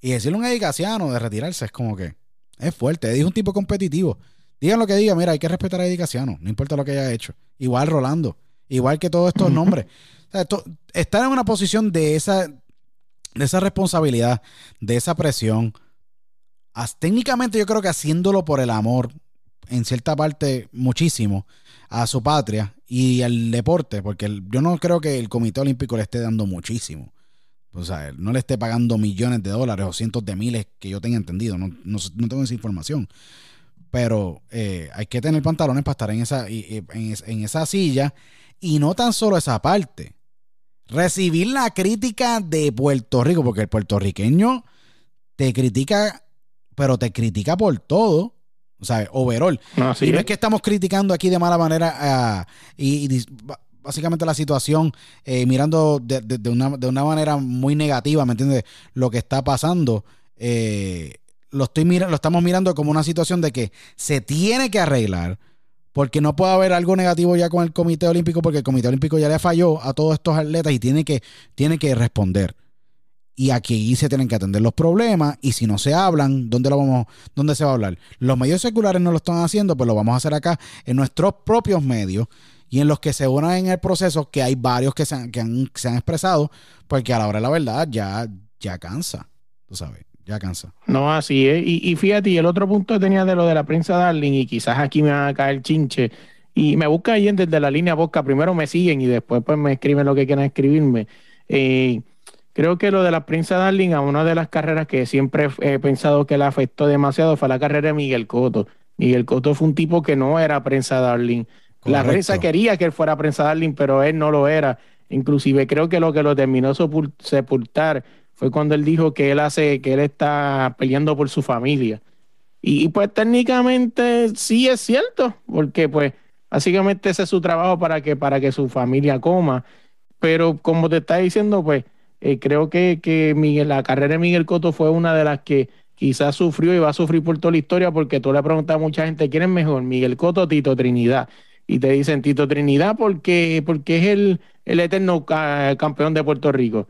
Y decirle a un edicaciano de retirarse es como que es fuerte. Es un tipo competitivo. Digan lo que digan, mira, hay que respetar a Edicaciano, no importa lo que haya hecho. Igual Rolando, igual que todos estos nombres. estar en una posición de esa, de esa responsabilidad, de esa presión, técnicamente yo creo que haciéndolo por el amor, en cierta parte muchísimo, a su patria y al deporte, porque yo no creo que el Comité Olímpico le esté dando muchísimo. O sea, no le esté pagando millones de dólares o cientos de miles que yo tenga entendido. No, tengo esa información. Pero eh, hay que tener pantalones para estar en esa, en esa silla. Y no tan solo esa parte. Recibir la crítica de Puerto Rico, porque el puertorriqueño te critica pero te critica por todo. O sea, overall. y no es que estamos criticando aquí de mala manera y, básicamente la situación eh, mirando de, una, manera muy negativa, ¿me entiendes? Lo que está pasando. Eh, lo, estoy lo estamos mirando como una situación de que se tiene que arreglar porque no puede haber algo negativo ya con el Comité Olímpico porque el Comité Olímpico ya le falló a todos estos atletas y tiene que, tiene que responder y aquí se tienen que atender los problemas y si no se hablan, ¿dónde lo vamos dónde se va a hablar? Los medios seculares no lo están haciendo, pues lo vamos a hacer acá en nuestros propios medios y en los que se unan en el proceso, que hay varios que se han, que han, se han expresado, porque a la hora de la verdad ya, ya cansa, tú sabes, ya cansa. No, así es. Y, fíjate, y el otro punto que tenía de lo de la prensa Darling, y quizás aquí me va a caer chinche, y me busca ahí desde la línea boca, primero me siguen y después pues me escriben lo que quieran escribirme. Eh, Creo que lo de la Prince Darling, a una de las carreras que siempre he pensado que le afectó demasiado fue la carrera de Miguel Coto. Miguel Coto fue un tipo que no era prensa Darling. La prensa quería que él fuera prensa Darling, pero él no lo era. Inclusive creo que lo que lo terminó sepultar fue cuando él dijo que él hace, que él está peleando por su familia. Y, pues técnicamente sí es cierto, porque pues básicamente ese es su trabajo para que, para que su familia coma. Pero como te está diciendo, pues eh, creo que, que la carrera de Miguel Coto fue una de las que quizás sufrió y va a sufrir por toda la historia porque tú le preguntas a mucha gente quién es mejor, Miguel Coto o Tito Trinidad. Y te dicen Tito Trinidad porque, porque es el, el eterno campeón de Puerto Rico.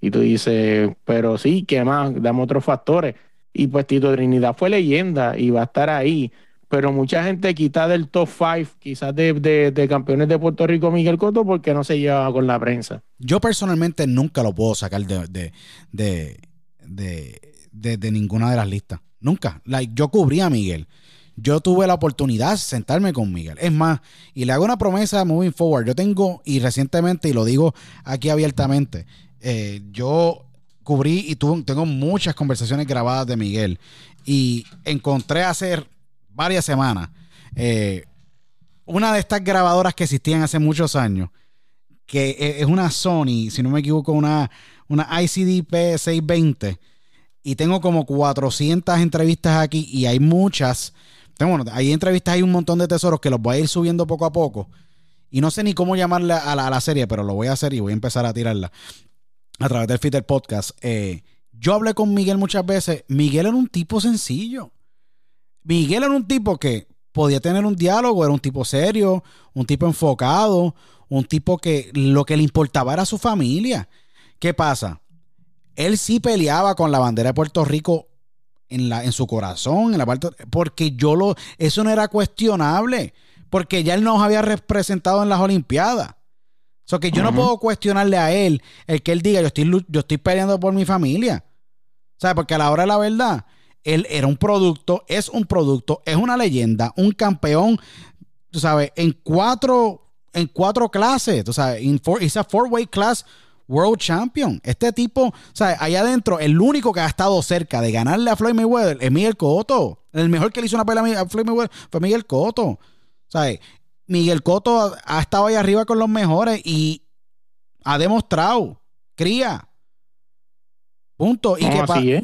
Y tú dices, pero sí, ¿qué más? Damos otros factores. Y pues Tito Trinidad fue leyenda y va a estar ahí. Pero mucha gente quita del top 5, quizás de, de, campeones de Puerto Rico Miguel Cotto, porque no se lleva con la prensa. Yo personalmente nunca lo puedo sacar de, de, de ninguna de las listas. Nunca. Yo cubrí a Miguel. Yo tuve la oportunidad de sentarme con Miguel. Es más, y le hago una promesa moving forward. Yo tengo, y recientemente, y lo digo aquí abiertamente, eh, yo cubrí y tuve, tengo muchas conversaciones grabadas de Miguel. Y encontré hace varias semanas eh, una de estas grabadoras que existían hace muchos años, que e, es una Sony, si no me equivoco, una, una ICDP 620. Y tengo como 400 entrevistas aquí y hay muchas. Tengo, hay entrevistas, hay un montón de tesoros que los voy a ir subiendo poco a poco. Y no sé ni cómo llamarle a la, a la serie, pero lo voy a hacer y voy a empezar a tirarla a través del Fitter Podcast. Eh, yo hablé con Miguel muchas veces. Miguel era un tipo sencillo. Miguel era un tipo que podía tener un diálogo, era un tipo serio, un tipo enfocado, un tipo que lo que le importaba era su familia. ¿Qué pasa? Él sí peleaba con la bandera de Puerto Rico en, la, en su corazón, en la parte, porque yo lo, eso no era cuestionable, porque ya él nos había representado en las Olimpiadas. O sea, que yo no puedo cuestionarle a él el que él diga, yo estoy, yo estoy peleando por mi familia. O sea, porque a la hora de la verdad, él era un producto, es un producto, es una leyenda, un campeón, tú sabes, en cuatro, en cuatro clases, tú sabes, in four, a four-way class world champion. Este tipo, o sea, allá adentro, el único que ha estado cerca de ganarle a Floyd Mayweather es Miguel Cotto. El mejor que le hizo una pelea a Floyd Mayweather fue Miguel Cotto. O sea, Miguel Cotto ha estado ahí arriba con los mejores y ha demostrado, cría. Punto. Y,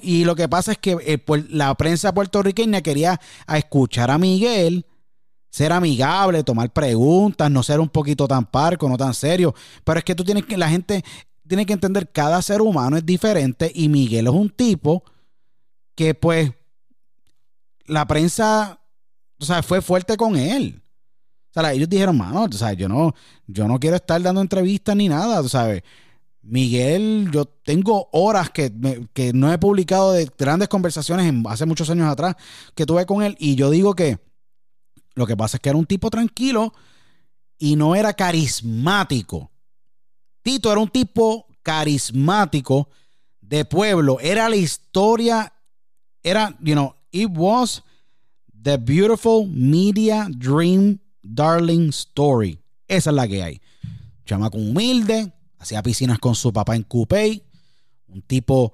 y lo que pasa es que eh, la prensa puertorriqueña quería escuchar a Miguel, ser amigable, tomar preguntas, no ser un poquito tan parco, no tan serio. Pero es que tú tienes que, la gente tiene que entender, cada ser humano es diferente y Miguel es un tipo que pues la prensa, o sea, fue fuerte con él. O sea, ellos dijeron, mano, o sea, yo no, yo no quiero estar dando entrevistas ni nada, tú sabes. Miguel, yo tengo horas que, no he publicado de grandes conversaciones en, hace muchos años atrás que tuve con él y yo digo que lo que pasa es que era un tipo tranquilo y no era carismático. Tito era un tipo carismático de pueblo. Era la historia, era, you know, it was the beautiful media dream darling story. Esa es la que hay. Chamaco humilde, hacía piscinas con su papá en Coupé, un tipo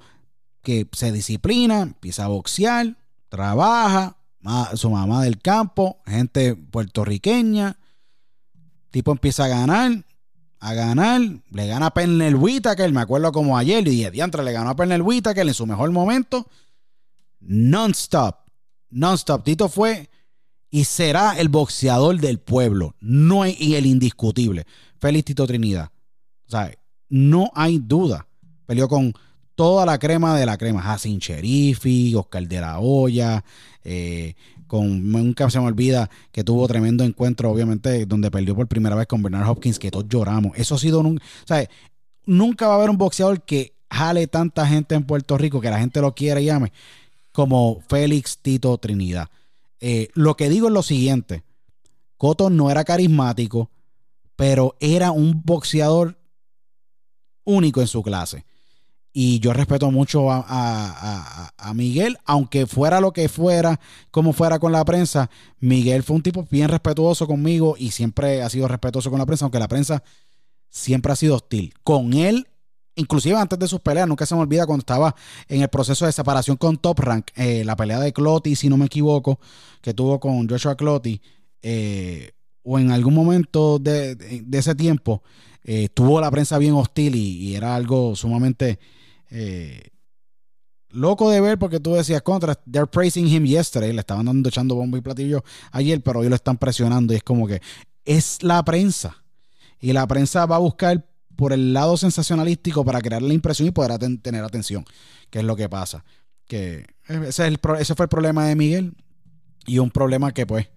que se disciplina, empieza a boxear, trabaja, su mamá del campo, gente puertorriqueña, tipo empieza a ganar, a ganar, le gana a Pernell Whitaker, me acuerdo como ayer, y diantre le ganó a Pernell Whitaker en su mejor momento, non-stop, non-stop, Tito fue y será el boxeador del pueblo, no y el indiscutible, Félix Tito Trinidad, o sea, no hay duda. Peleó con toda la crema de la crema. Hassin Cherifi, Oscar de la Hoya, eh, con, nunca se me olvida que tuvo tremendo encuentro, obviamente, donde perdió por primera vez con Bernard Hopkins, que todos lloramos. Eso ha sido, un, nunca va a haber un boxeador que jale tanta gente en Puerto Rico, que la gente lo quiera y llame, como Félix Tito Trinidad. Eh, lo que digo es lo siguiente, Coto no era carismático, pero era un boxeador único en su clase. Y yo respeto mucho a, Miguel, aunque fuera lo que fuera, como fuera con la prensa, Miguel fue un tipo bien respetuoso conmigo y siempre ha sido respetuoso con la prensa, aunque la prensa siempre ha sido hostil. Con él, inclusive antes de sus peleas, nunca se me olvida cuando estaba en el proceso de separación con Top Rank, eh, la pelea de Cloty, si no me equivoco, que tuvo con Joshua Cloty, eh, o en algún momento de, ese tiempo, eh, tuvo la prensa bien hostil y era algo sumamente eh, loco de ver porque tú decías contra, they're praising him yesterday, le estaban dando echando bombo y platillo ayer, pero hoy lo están presionando y es como que es la prensa. Y la prensa va a buscar por el lado sensacionalístico para crear la impresión y poder tener atención, que es lo que pasa. Que el ese fue el problema de Miguel y un problema que pues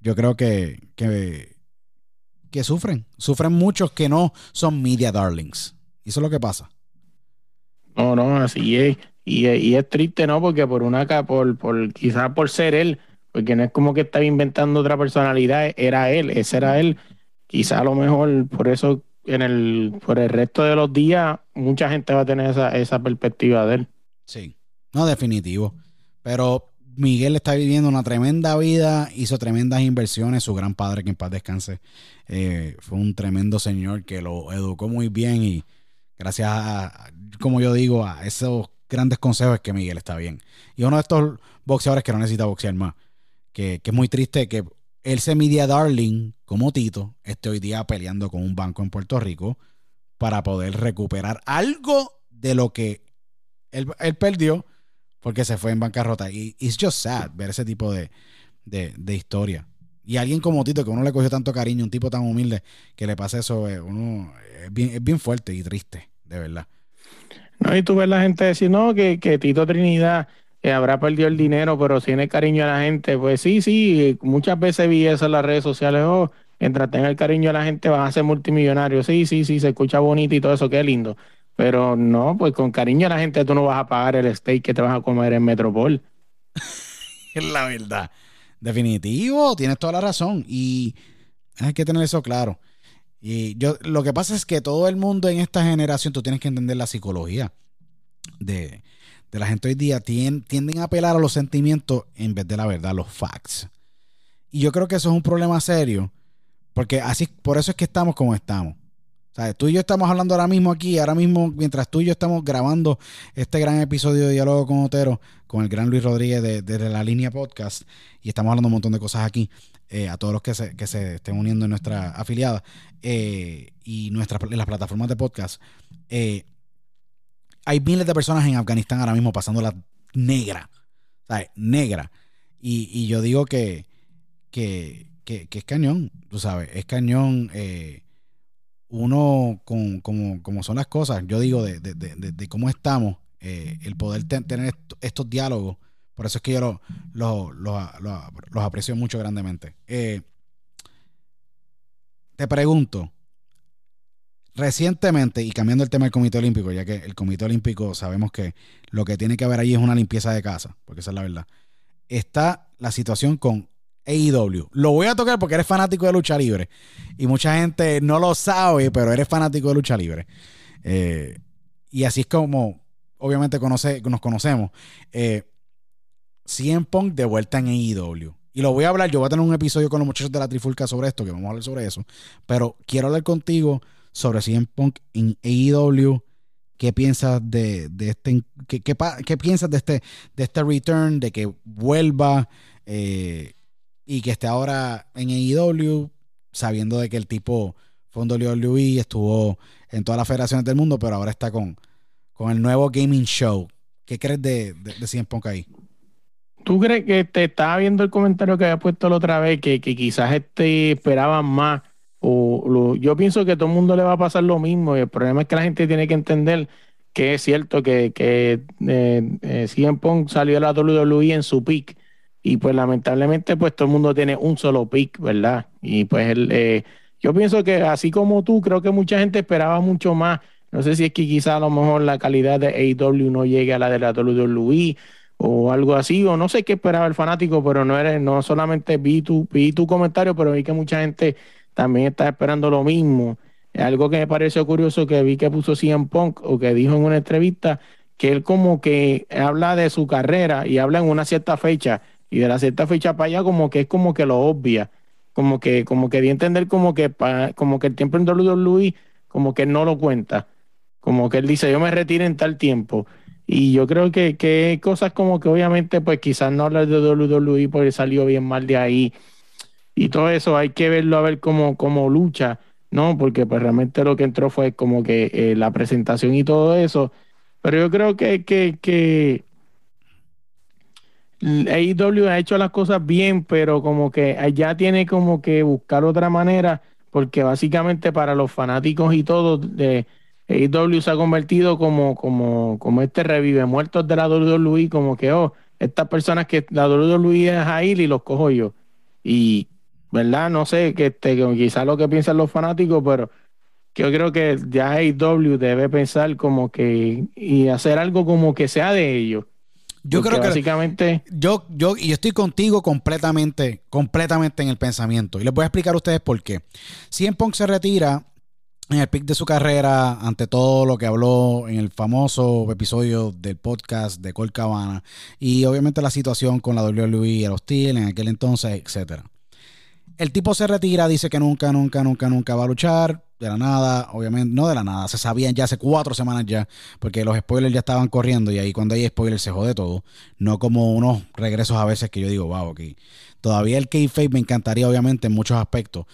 yo creo que, que sufren. Sufren muchos que no son media darlings. Y eso es lo que pasa. No, no, así es. Y, y, es triste, ¿no? Porque por una por, por quizás por ser él, porque no es como que estaba inventando otra personalidad, era él, ese era él. Quizá a lo mejor por eso en el, por el resto de los días mucha gente va a tener esa, esa perspectiva de él. Sí, no, definitivo. Pero Miguel está viviendo una tremenda vida, hizo tremendas inversiones, su gran padre, que en paz descanse, eh, fue un tremendo señor que lo educó muy bien y gracias a, como yo digo, a esos grandes consejos es que Miguel está bien. Y uno de estos boxeadores que no necesita boxear más, que, es muy triste que él se media darling como Tito esté hoy día peleando con un banco en Puerto Rico para poder recuperar algo de lo que él perdió porque se fue en bancarrota. Y it's just sad ver ese tipo de, de, historia. Y alguien como Tito, que uno le cogió tanto cariño, un tipo tan humilde, que le pase eso, eh, uno, es, bien, es bien fuerte y triste, de verdad. No, y tú ves la gente decir, no, que, que Tito Trinidad habrá perdido el dinero, pero tiene cariño a la gente. Pues sí, sí, muchas veces vi eso en las redes sociales, oh, mientras tenga el cariño a la gente vas a ser multimillonario. Sí, sí, sí, se escucha bonito y todo eso, qué lindo. Pero no, pues con cariño a la gente tú no vas a pagar el steak que te vas a comer en Metropol. es la verdad. Definitivo, tienes toda la razón. Y hay que tener eso claro. Y yo, lo que pasa es que todo el mundo en esta generación, tú tienes que entender la psicología de, la gente hoy día. tienden a apelar a los sentimientos en vez de la verdad, los facts. Y yo creo que eso es un problema serio. Porque así, por eso es que estamos como estamos tú y yo estamos hablando ahora mismo aquí, ahora mismo, mientras tú y yo estamos grabando este gran episodio de Diálogo con Otero, con el gran Luis Rodríguez de, la línea podcast, y estamos hablando un montón de cosas aquí, eh, a todos los que se, que se estén uniendo en nuestra afiliada eh, y nuestra, en las plataformas de podcast. Eh, hay miles de personas en Afganistán ahora mismo pasando la negra, ¿sabes? Negra. Y, yo digo que, que, que, es cañón, tú sabes, es cañón uno, con, como, como, son las cosas, yo digo, de, de, de, cómo estamos, eh, el poder tener estos diálogos, por eso es que yo los aprecio mucho grandemente. Eh, te pregunto, recientemente, y cambiando el tema del Comité Olímpico, ya que el Comité Olímpico sabemos que lo que tiene que haber ahí es una limpieza de casa, porque esa es la verdad, está la situación con AEW. Lo voy a tocar porque eres fanático de lucha libre. Y mucha gente no lo sabe, pero eres fanático de lucha libre. Eh, y así es como, obviamente, conoce, nos conocemos. Eh, CM Punk de vuelta en AEW. Y lo voy a hablar, yo voy a tener un episodio con los muchachos de la Trifulca sobre esto, que vamos a hablar sobre eso. Pero quiero hablar contigo sobre CM Punk en AEW. ¿Qué piensas de, este qué, piensas de este, de este return, de que vuelva? Eh, y que esté ahora en AEW, sabiendo de que el tipo fue un WWE, estuvo en todas las federaciones del mundo, pero ahora está con, con el nuevo gaming show. ¿Qué crees de, de, de ahí? ¿Tú crees que te estaba viendo el comentario que había puesto la otra vez, que, quizás este esperaban más? O yo pienso que a todo el mundo le va a pasar lo mismo y el problema es que la gente tiene que entender que es cierto que, que eh, eh CM salió de la WWE en su peak y pues lamentablemente pues todo el mundo tiene un solo pick, ¿verdad? Y pues el, eh, yo pienso que así como tú, creo que mucha gente esperaba mucho más. No sé si es que quizá a lo mejor la calidad de AEW no llegue a la de la WWE o algo así, o no sé qué esperaba el fanático, pero no eres, no solamente vi tu, vi tu comentario, pero vi que mucha gente también está esperando lo mismo. Algo que me pareció curioso que vi que puso CM Punk o que dijo en una entrevista que él como que habla de su carrera y habla en una cierta fecha y de la cierta fecha para allá como que es como que lo obvia, como que como que di entender como que como que el tiempo en WWE como que no lo cuenta, como que él dice yo me retiro en tal tiempo y yo creo que, que cosas como que obviamente pues quizás no hablar de WWE porque salió bien mal de ahí. Y todo eso hay que verlo a ver cómo, cómo lucha, ¿no? Porque pues realmente lo que entró fue como que eh, la presentación y todo eso, pero yo creo que, que, que AEW ha hecho las cosas bien, pero como que allá tiene como que buscar otra manera, porque básicamente para los fanáticos y todo, de AEW se ha convertido como, como, como este revive muertos de la WWE, como que, oh, estas personas que la WWE es ahí y los cojo yo. Y, ¿verdad? No sé, que este, quizás lo que piensan los fanáticos, pero yo creo que ya AEW debe pensar como que y hacer algo como que sea de ellos Yo Porque creo que básicamente yo, yo, y yo estoy contigo completamente, completamente en el pensamiento. Y les voy a explicar a ustedes por qué. CM Punk se retira en el pic de su carrera, ante todo lo que habló en el famoso episodio del podcast de Col Cabana, y obviamente la situación con la WWE, el hostil en aquel entonces, etcétera. El tipo se retira, dice que nunca, nunca, nunca, nunca va a luchar. De la nada, obviamente, no de la nada, se sabían ya hace cuatro semanas ya, porque los spoilers ya estaban corriendo y ahí cuando hay spoilers se jode todo. No como unos regresos a veces que yo digo, wow, ok. Todavía el kayfabe me encantaría, obviamente, en muchos aspectos.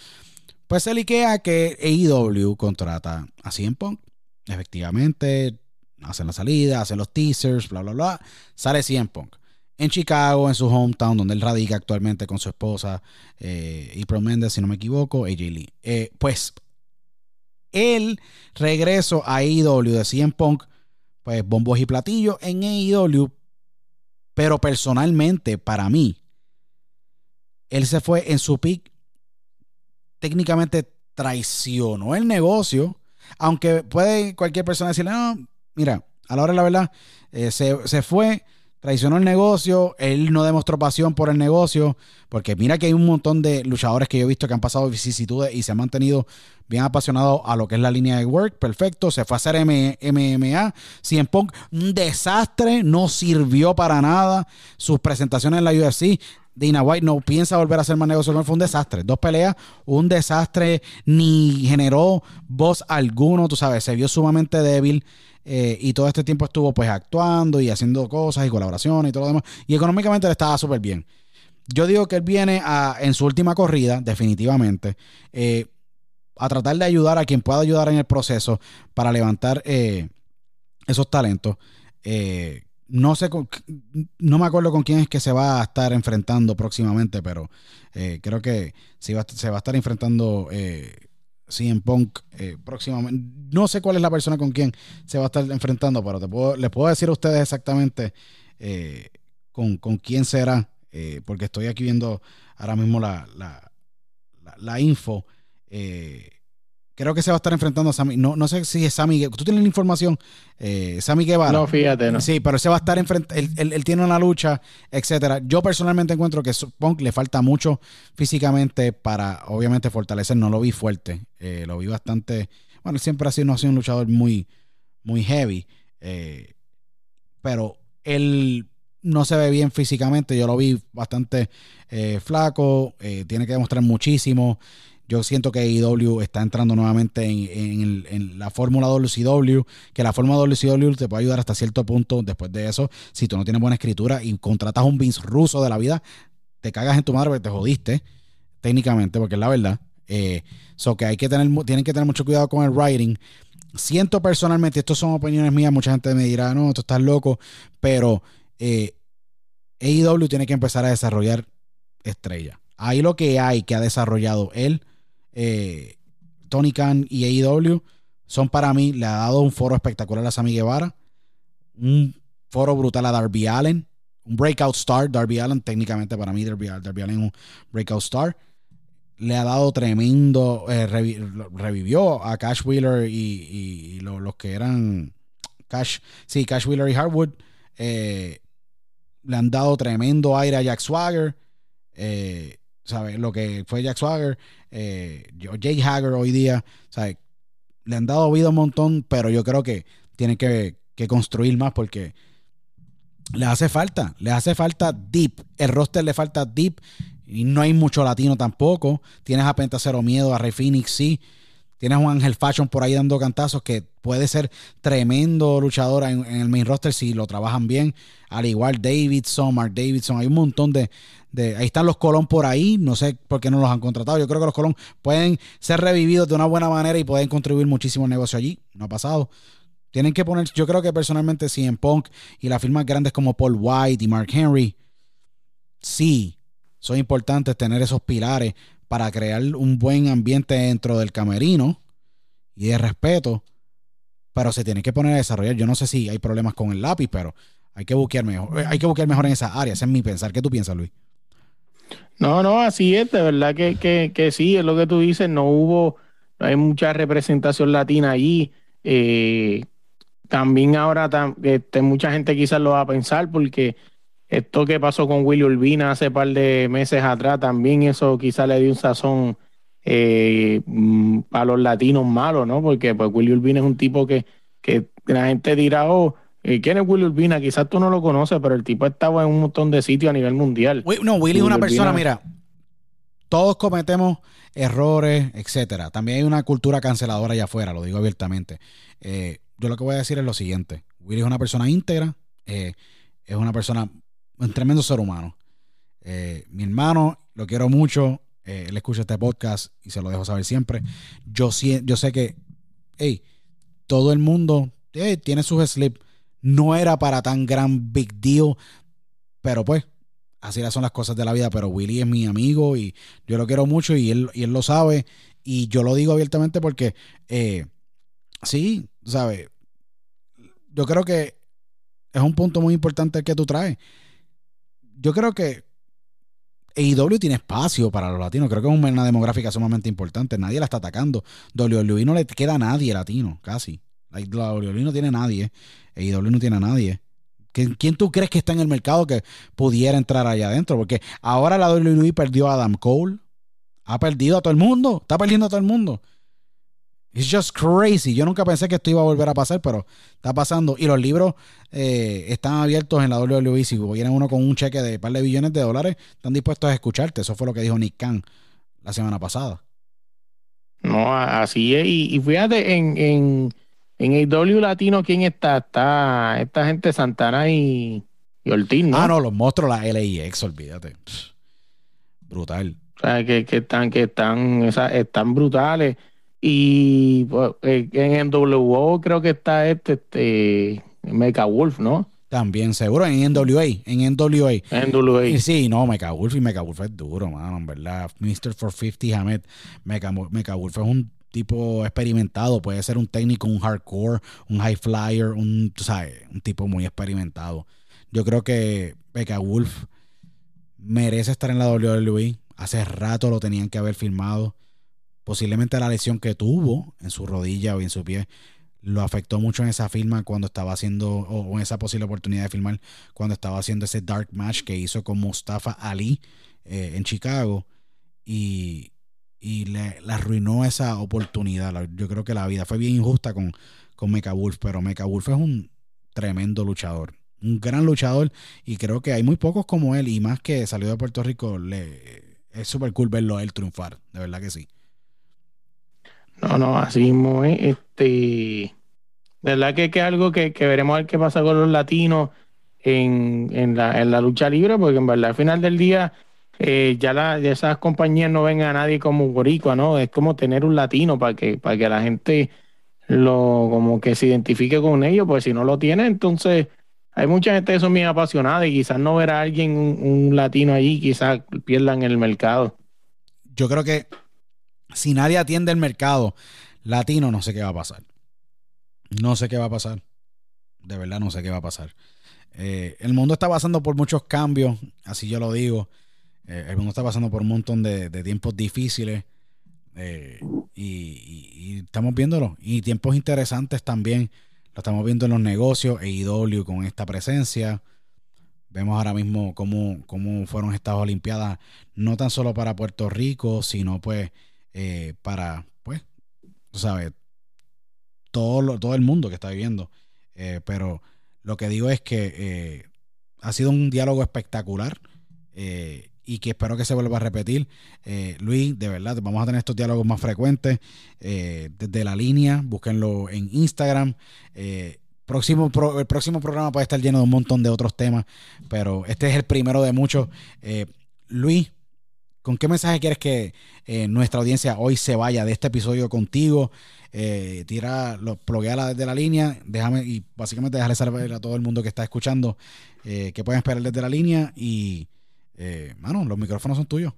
Pues se liquea que AEW contrata a CM Punk. Efectivamente, hacen la salida, hacen los teasers, bla, bla, bla. Sale CM Punk en Chicago, en su hometown, donde él radica actualmente con su esposa, eh, April Mendes, si no me equivoco, AJ Lee. Eh, pues el regreso a AEW de CM Punk, pues bombos y platillos en AEW, pero personalmente, para mí, él se fue en su pick, técnicamente traicionó el negocio, aunque puede cualquier persona decirle, no, mira, a la hora de la verdad, eh, se, se fue traicionó el negocio, él no demostró pasión por el negocio, porque mira que hay un montón de luchadores que yo he visto que han pasado vicisitudes y se han mantenido bien apasionados a lo que es la línea de work, perfecto, se fue a hacer MMA, CM Punk, un desastre, no sirvió para nada, sus presentaciones en la UFC, Dina White no piensa volver a hacer más negocio, fue un desastre, dos peleas, un desastre, ni generó voz alguno, tú sabes, se vio sumamente débil. Eh, y todo este tiempo estuvo pues actuando y haciendo cosas y colaboraciones y todo lo demás. Y económicamente le estaba súper bien. Yo digo que él viene a, en su última corrida, definitivamente, eh, a tratar de ayudar a quien pueda ayudar en el proceso para levantar eh, esos talentos. No sé, no me acuerdo con quién es que se va a estar enfrentando próximamente, pero creo que se va, se va a estar enfrentando en Punk eh, próximamente. No sé cuál es la persona con quien se va a estar enfrentando, pero te puedo, les puedo decir a ustedes exactamente eh, con, quién será, eh, porque estoy aquí viendo ahora mismo la, la, la, info. Creo que se va a estar enfrentando a Sammy. No, no sé si es Sammy. ¿Tú tienes la información? Eh, Sammy Guevara. No, fíjate, no. Sí, pero se va a estar enfrentando. Él, él, tiene una lucha, etcétera. Yo personalmente encuentro que Punk le falta mucho físicamente para, obviamente, fortalecer. No lo vi fuerte. Eh, lo vi bastante. Bueno, siempre ha sido, no ha sido un luchador muy, muy heavy. Eh, pero él no se ve bien físicamente. Yo lo vi bastante eh, flaco. tiene que demostrar muchísimo. Yo siento que AEW está entrando nuevamente en, la fórmula WCW, que la fórmula WCW te puede ayudar hasta cierto punto después de eso. Si tú no tienes buena escritura y contratas a un Vince ruso de la vida, te cagas en tu madre te jodiste, técnicamente, porque es la verdad. Eh, que hay que tener, tienen que tener mucho cuidado con el writing. Siento personalmente, esto son opiniones mías, mucha gente me dirá, no, tú estás loco, pero eh, AEW tiene que empezar a desarrollar estrellas. Ahí lo que hay que ha desarrollado él eh, Tony Khan y AEW son para mí, le ha dado un foro espectacular a Sammy Guevara, un foro brutal a Darby Allen, un breakout star, Darby Allen, técnicamente para mí Darby, Allen es un breakout star. Le ha dado tremendo, eh, revivió a Cash Wheeler y, los que eran Cash, sí, Cash Wheeler y Hardwood. Eh, le han dado tremendo aire a Jack Swagger. Eh, ¿sabes? Lo que fue Jack Swagger, eh, Jake Hager hoy día, ¿sabes? Le han dado vida un montón, pero yo creo que tienen que, construir más porque le hace falta, le hace falta deep. El roster le falta deep y no hay mucho latino tampoco. Tienes a Pentacero Miedo, a Rey Phoenix, sí. Tienes a un Ángel Fashion por ahí dando cantazos que puede ser tremendo luchador en, en, el main roster si lo trabajan bien. Al igual Davidson, Mark Davidson, hay un montón de, ahí están los Colón por ahí, no sé por qué no los han contratado. Yo creo que los Colón pueden ser revividos de una buena manera y pueden contribuir muchísimo al negocio allí. No ha pasado. Tienen que poner, yo creo que personalmente si en Punk y las firmas grandes como Paul White y Mark Henry, sí, son importantes tener esos pilares para crear un buen ambiente dentro del camerino y de respeto, pero se tiene que poner a desarrollar. Yo no sé si hay problemas con el lápiz, pero hay que buscar mejor, hay que buscar mejor en esa área. Ese es mi pensar. ¿Qué tú piensas, Luis? No, no, así es, de verdad que, que, que sí, es lo que tú dices, no hubo, no hay mucha representación latina allí. Eh, también ahora este, mucha gente quizás lo va a pensar porque esto que pasó con Willy Urbina hace par de meses atrás, también eso quizás le dio un sazón eh, mm, a los latinos malos, ¿no? Porque pues Willy Urbina es un tipo que, que la gente dirá, oh, eh, ¿quién es Willy Urbina? Quizás tú no lo conoces, pero el tipo estaba en un montón de sitios a nivel mundial. No, Willy, es una persona, mira, todos cometemos errores, etcétera. También hay una cultura canceladora allá afuera, lo digo abiertamente. Eh, yo lo que voy a decir es lo siguiente: Willy es una persona íntegra, es una persona, un tremendo ser humano. mi hermano, lo quiero mucho, eh, él escucha este podcast y se lo dejo saber siempre. Yo, yo sé que, hey, todo el mundo tiene sus slips. No era para tan gran big deal, pero pues, así son las cosas de la vida. Pero Willy es mi amigo y yo lo quiero mucho y él, y él lo sabe. Y yo lo digo abiertamente porque, eh, sí, ¿sabes? Yo creo que es un punto muy importante que tú traes. Yo creo que AEW tiene espacio para los latinos. Creo que es una demográfica sumamente importante. Nadie la está atacando. WWE no le queda a nadie latino, casi. La WWE no tiene nadie. AEW no tiene a nadie. ¿Quién tú crees que está en el mercado que pudiera entrar allá adentro? Porque ahora la WWE perdió a Adam Cole. Ha perdido a todo el mundo. Está perdiendo a todo el mundo. It's just crazy. Yo nunca pensé que esto iba a volver a pasar, pero está pasando. Y los libros eh, están abiertos en la WWE. Si viene uno con un cheque de un par de billones de dólares, están dispuestos a escucharte. Eso fue lo que dijo Nick Khan la semana pasada. No, así es. Y, fíjate, en, en, en AW Latino, ¿quién está? Está esta gente Santana y, y Ortiz, ¿no? Ah, no, los monstruos, la LIX, olvídate. Brutal. O sea, que, que están, que están, están brutales. Y pues, eh, en NWO creo que está este, este Mecha Wolf, ¿no? También, seguro, en NWA, en NWA. NWA. Sí, no, Mecha Wolf y Mecha Wolf es duro, mano, en verdad. Mr. 450 Hamed, Mecha, Mecha Wolf es un tipo experimentado, puede ser un técnico, un hardcore, un high flyer, un, ¿sabes? un tipo muy experimentado. Yo creo que Mecha Wolf merece estar en la WWE. Hace rato lo tenían que haber filmado posiblemente la lesión que tuvo en su rodilla o en su pie lo afectó mucho en esa firma cuando estaba haciendo, o en esa posible oportunidad de filmar, cuando estaba haciendo ese dark match que hizo con Mustafa Ali eh, en Chicago. Y, le, arruinó esa oportunidad. Yo creo que la vida fue bien injusta con, con Mecha Wolf, pero Mecha Wolf es un tremendo luchador. Un gran luchador. Y creo que hay muy pocos como él. Y más que salió de Puerto Rico, le, es súper cool verlo a él triunfar. De verdad que sí. No, no, así mismo es. Este, de verdad que, es algo que, veremos a ver qué pasa con los latinos en, la, lucha libre, porque en verdad al final del día eh, ya, la, esas compañías no ven a nadie como boricua, ¿no? Es como tener un latino para que, para que la gente lo como que se identifique con ellos, pues si no lo tiene, entonces hay mucha gente que son bien apasionada y quizás no ver a alguien, un, un latino allí, quizás pierdan el mercado. Yo creo que si nadie atiende el mercado latino, no sé qué va a pasar. No sé qué va a pasar. De verdad no sé qué va a pasar. Eh, el mundo está pasando por muchos cambios, así yo lo digo. Eh, el mundo está pasando por un montón de, tiempos difíciles. Eh, y, estamos viéndolo. Y tiempos interesantes también. Lo estamos viendo en los negocios, EIW con esta presencia. Vemos ahora mismo cómo, cómo fueron estas Olimpiadas, no tan solo para Puerto Rico, sino pues eh, para, pues, tú sabes, todo, todo el mundo que está viviendo. Eh, pero lo que digo es que eh, ha sido un diálogo espectacular y que espero que se vuelva a repetir. Luis, de verdad, vamos a tener estos diálogos más frecuentes desde la línea. Búsquenlo en Instagram. Próximo el próximo programa puede estar lleno de un montón de otros temas, pero este es el primero de muchos. Luis, ¿Con qué mensaje quieres que eh, nuestra audiencia hoy se vaya de este episodio contigo? Eh, tira, lo, plugueala desde la línea, déjame y básicamente déjale saber a todo el mundo que está escuchando eh, que pueden esperar desde la línea y, mano, los micrófonos son tuyos.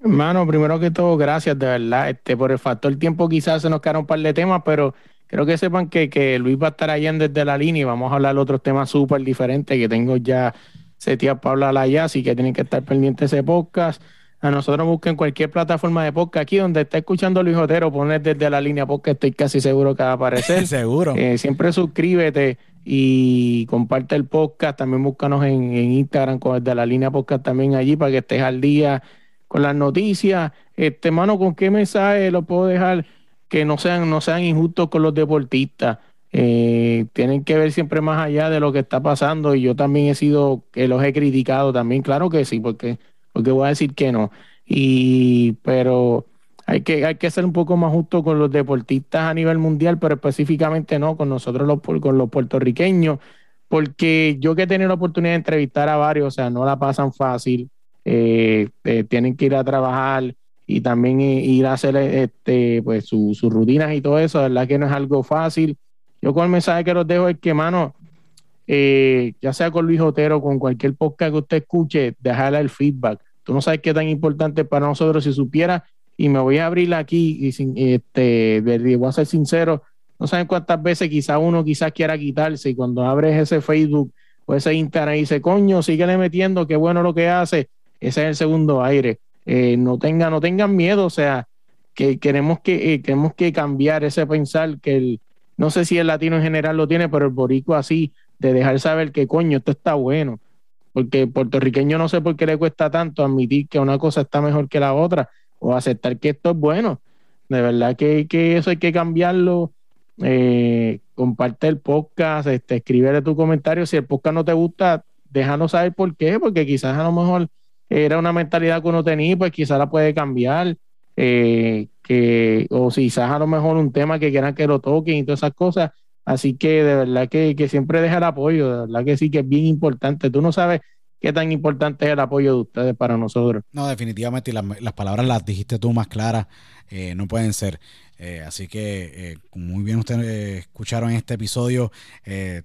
Mano, primero que todo, gracias de verdad. Este, por el factor tiempo quizás se nos quedaron un par de temas, pero creo que sepan que, que Luis va a estar allá desde la línea y vamos a hablar de otros temas súper diferentes que tengo ya seteados para hablar allá, así que tienen que estar pendientes de ese podcast. A nosotros busquen cualquier plataforma de podcast aquí donde está escuchando Luis Otero, poner desde la línea podcast, estoy casi seguro que va a aparecer. Seguro. Eh, siempre suscríbete y comparte el podcast. También búscanos en, en Instagram con desde la línea podcast también allí para que estés al día con las noticias. Este, mano, ¿con qué mensaje lo puedo dejar? Que no sean, no sean injustos con los deportistas. Eh, tienen que ver siempre más allá de lo que está pasando y yo también he sido, que los he criticado también, claro que sí, porque porque voy a decir que no. Y, pero hay que, hay que ser un poco más justo con los deportistas a nivel mundial, pero específicamente no, con nosotros los, con los puertorriqueños, porque yo que he tenido la oportunidad de entrevistar a varios, o sea, no la pasan fácil, eh, eh, tienen que ir a trabajar y también ir a hacer este, pues, sus rutinas y todo eso, la verdad que no es algo fácil. Yo con el mensaje que los dejo es que, mano, eh, ya sea con Luis Otero, con cualquier podcast que usted escuche, dejarle el feedback. Tú no sabes qué tan importante para nosotros si supiera, y me voy a abrir aquí y este, voy a ser sincero, no saben cuántas veces quizá uno quizás quiera quitarse y cuando abres ese Facebook o ese Instagram y dice, coño, síguele metiendo, qué bueno lo que hace, ese es el segundo aire. Eh, no, tengan, no tengan miedo, o sea, que queremos que, eh, queremos que cambiar ese pensar que el, no sé si el latino en general lo tiene, pero el borico así, de dejar saber que coño, esto está bueno. Porque puertorriqueño no sé por qué le cuesta tanto admitir que una cosa está mejor que la otra o aceptar que esto es bueno. De verdad que, eso hay que cambiarlo. Eh, comparte el podcast, este, escribe tu comentario. Si el podcast no te gusta, déjanos saber por qué, porque quizás a lo mejor era una mentalidad que uno tenía, pues quizás la puede cambiar. Eh, que, o quizás a lo mejor un tema que quieran que lo toquen y todas esas cosas, Así que de verdad que, siempre deja el apoyo, de verdad que sí que es bien importante. Tú no sabes qué tan importante es el apoyo de ustedes para nosotros. No, definitivamente, y las, palabras las dijiste tú más claras, eh, no pueden ser. Eh, así que, eh, muy bien ustedes escucharon este episodio,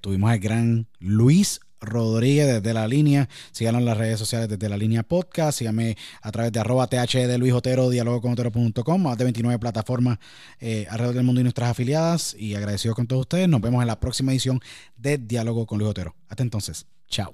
tuvimos al gran Luis Rodríguez desde la línea. Síganos en las redes sociales desde la línea podcast. Síganme a través de arroba TH de Luis Otero, diálogo con Otero.com, más de 29 plataformas eh, alrededor del mundo y nuestras afiliadas. Y agradecido con todos ustedes. Nos vemos en la próxima edición de Diálogo con Luis Otero. Hasta entonces. Chao.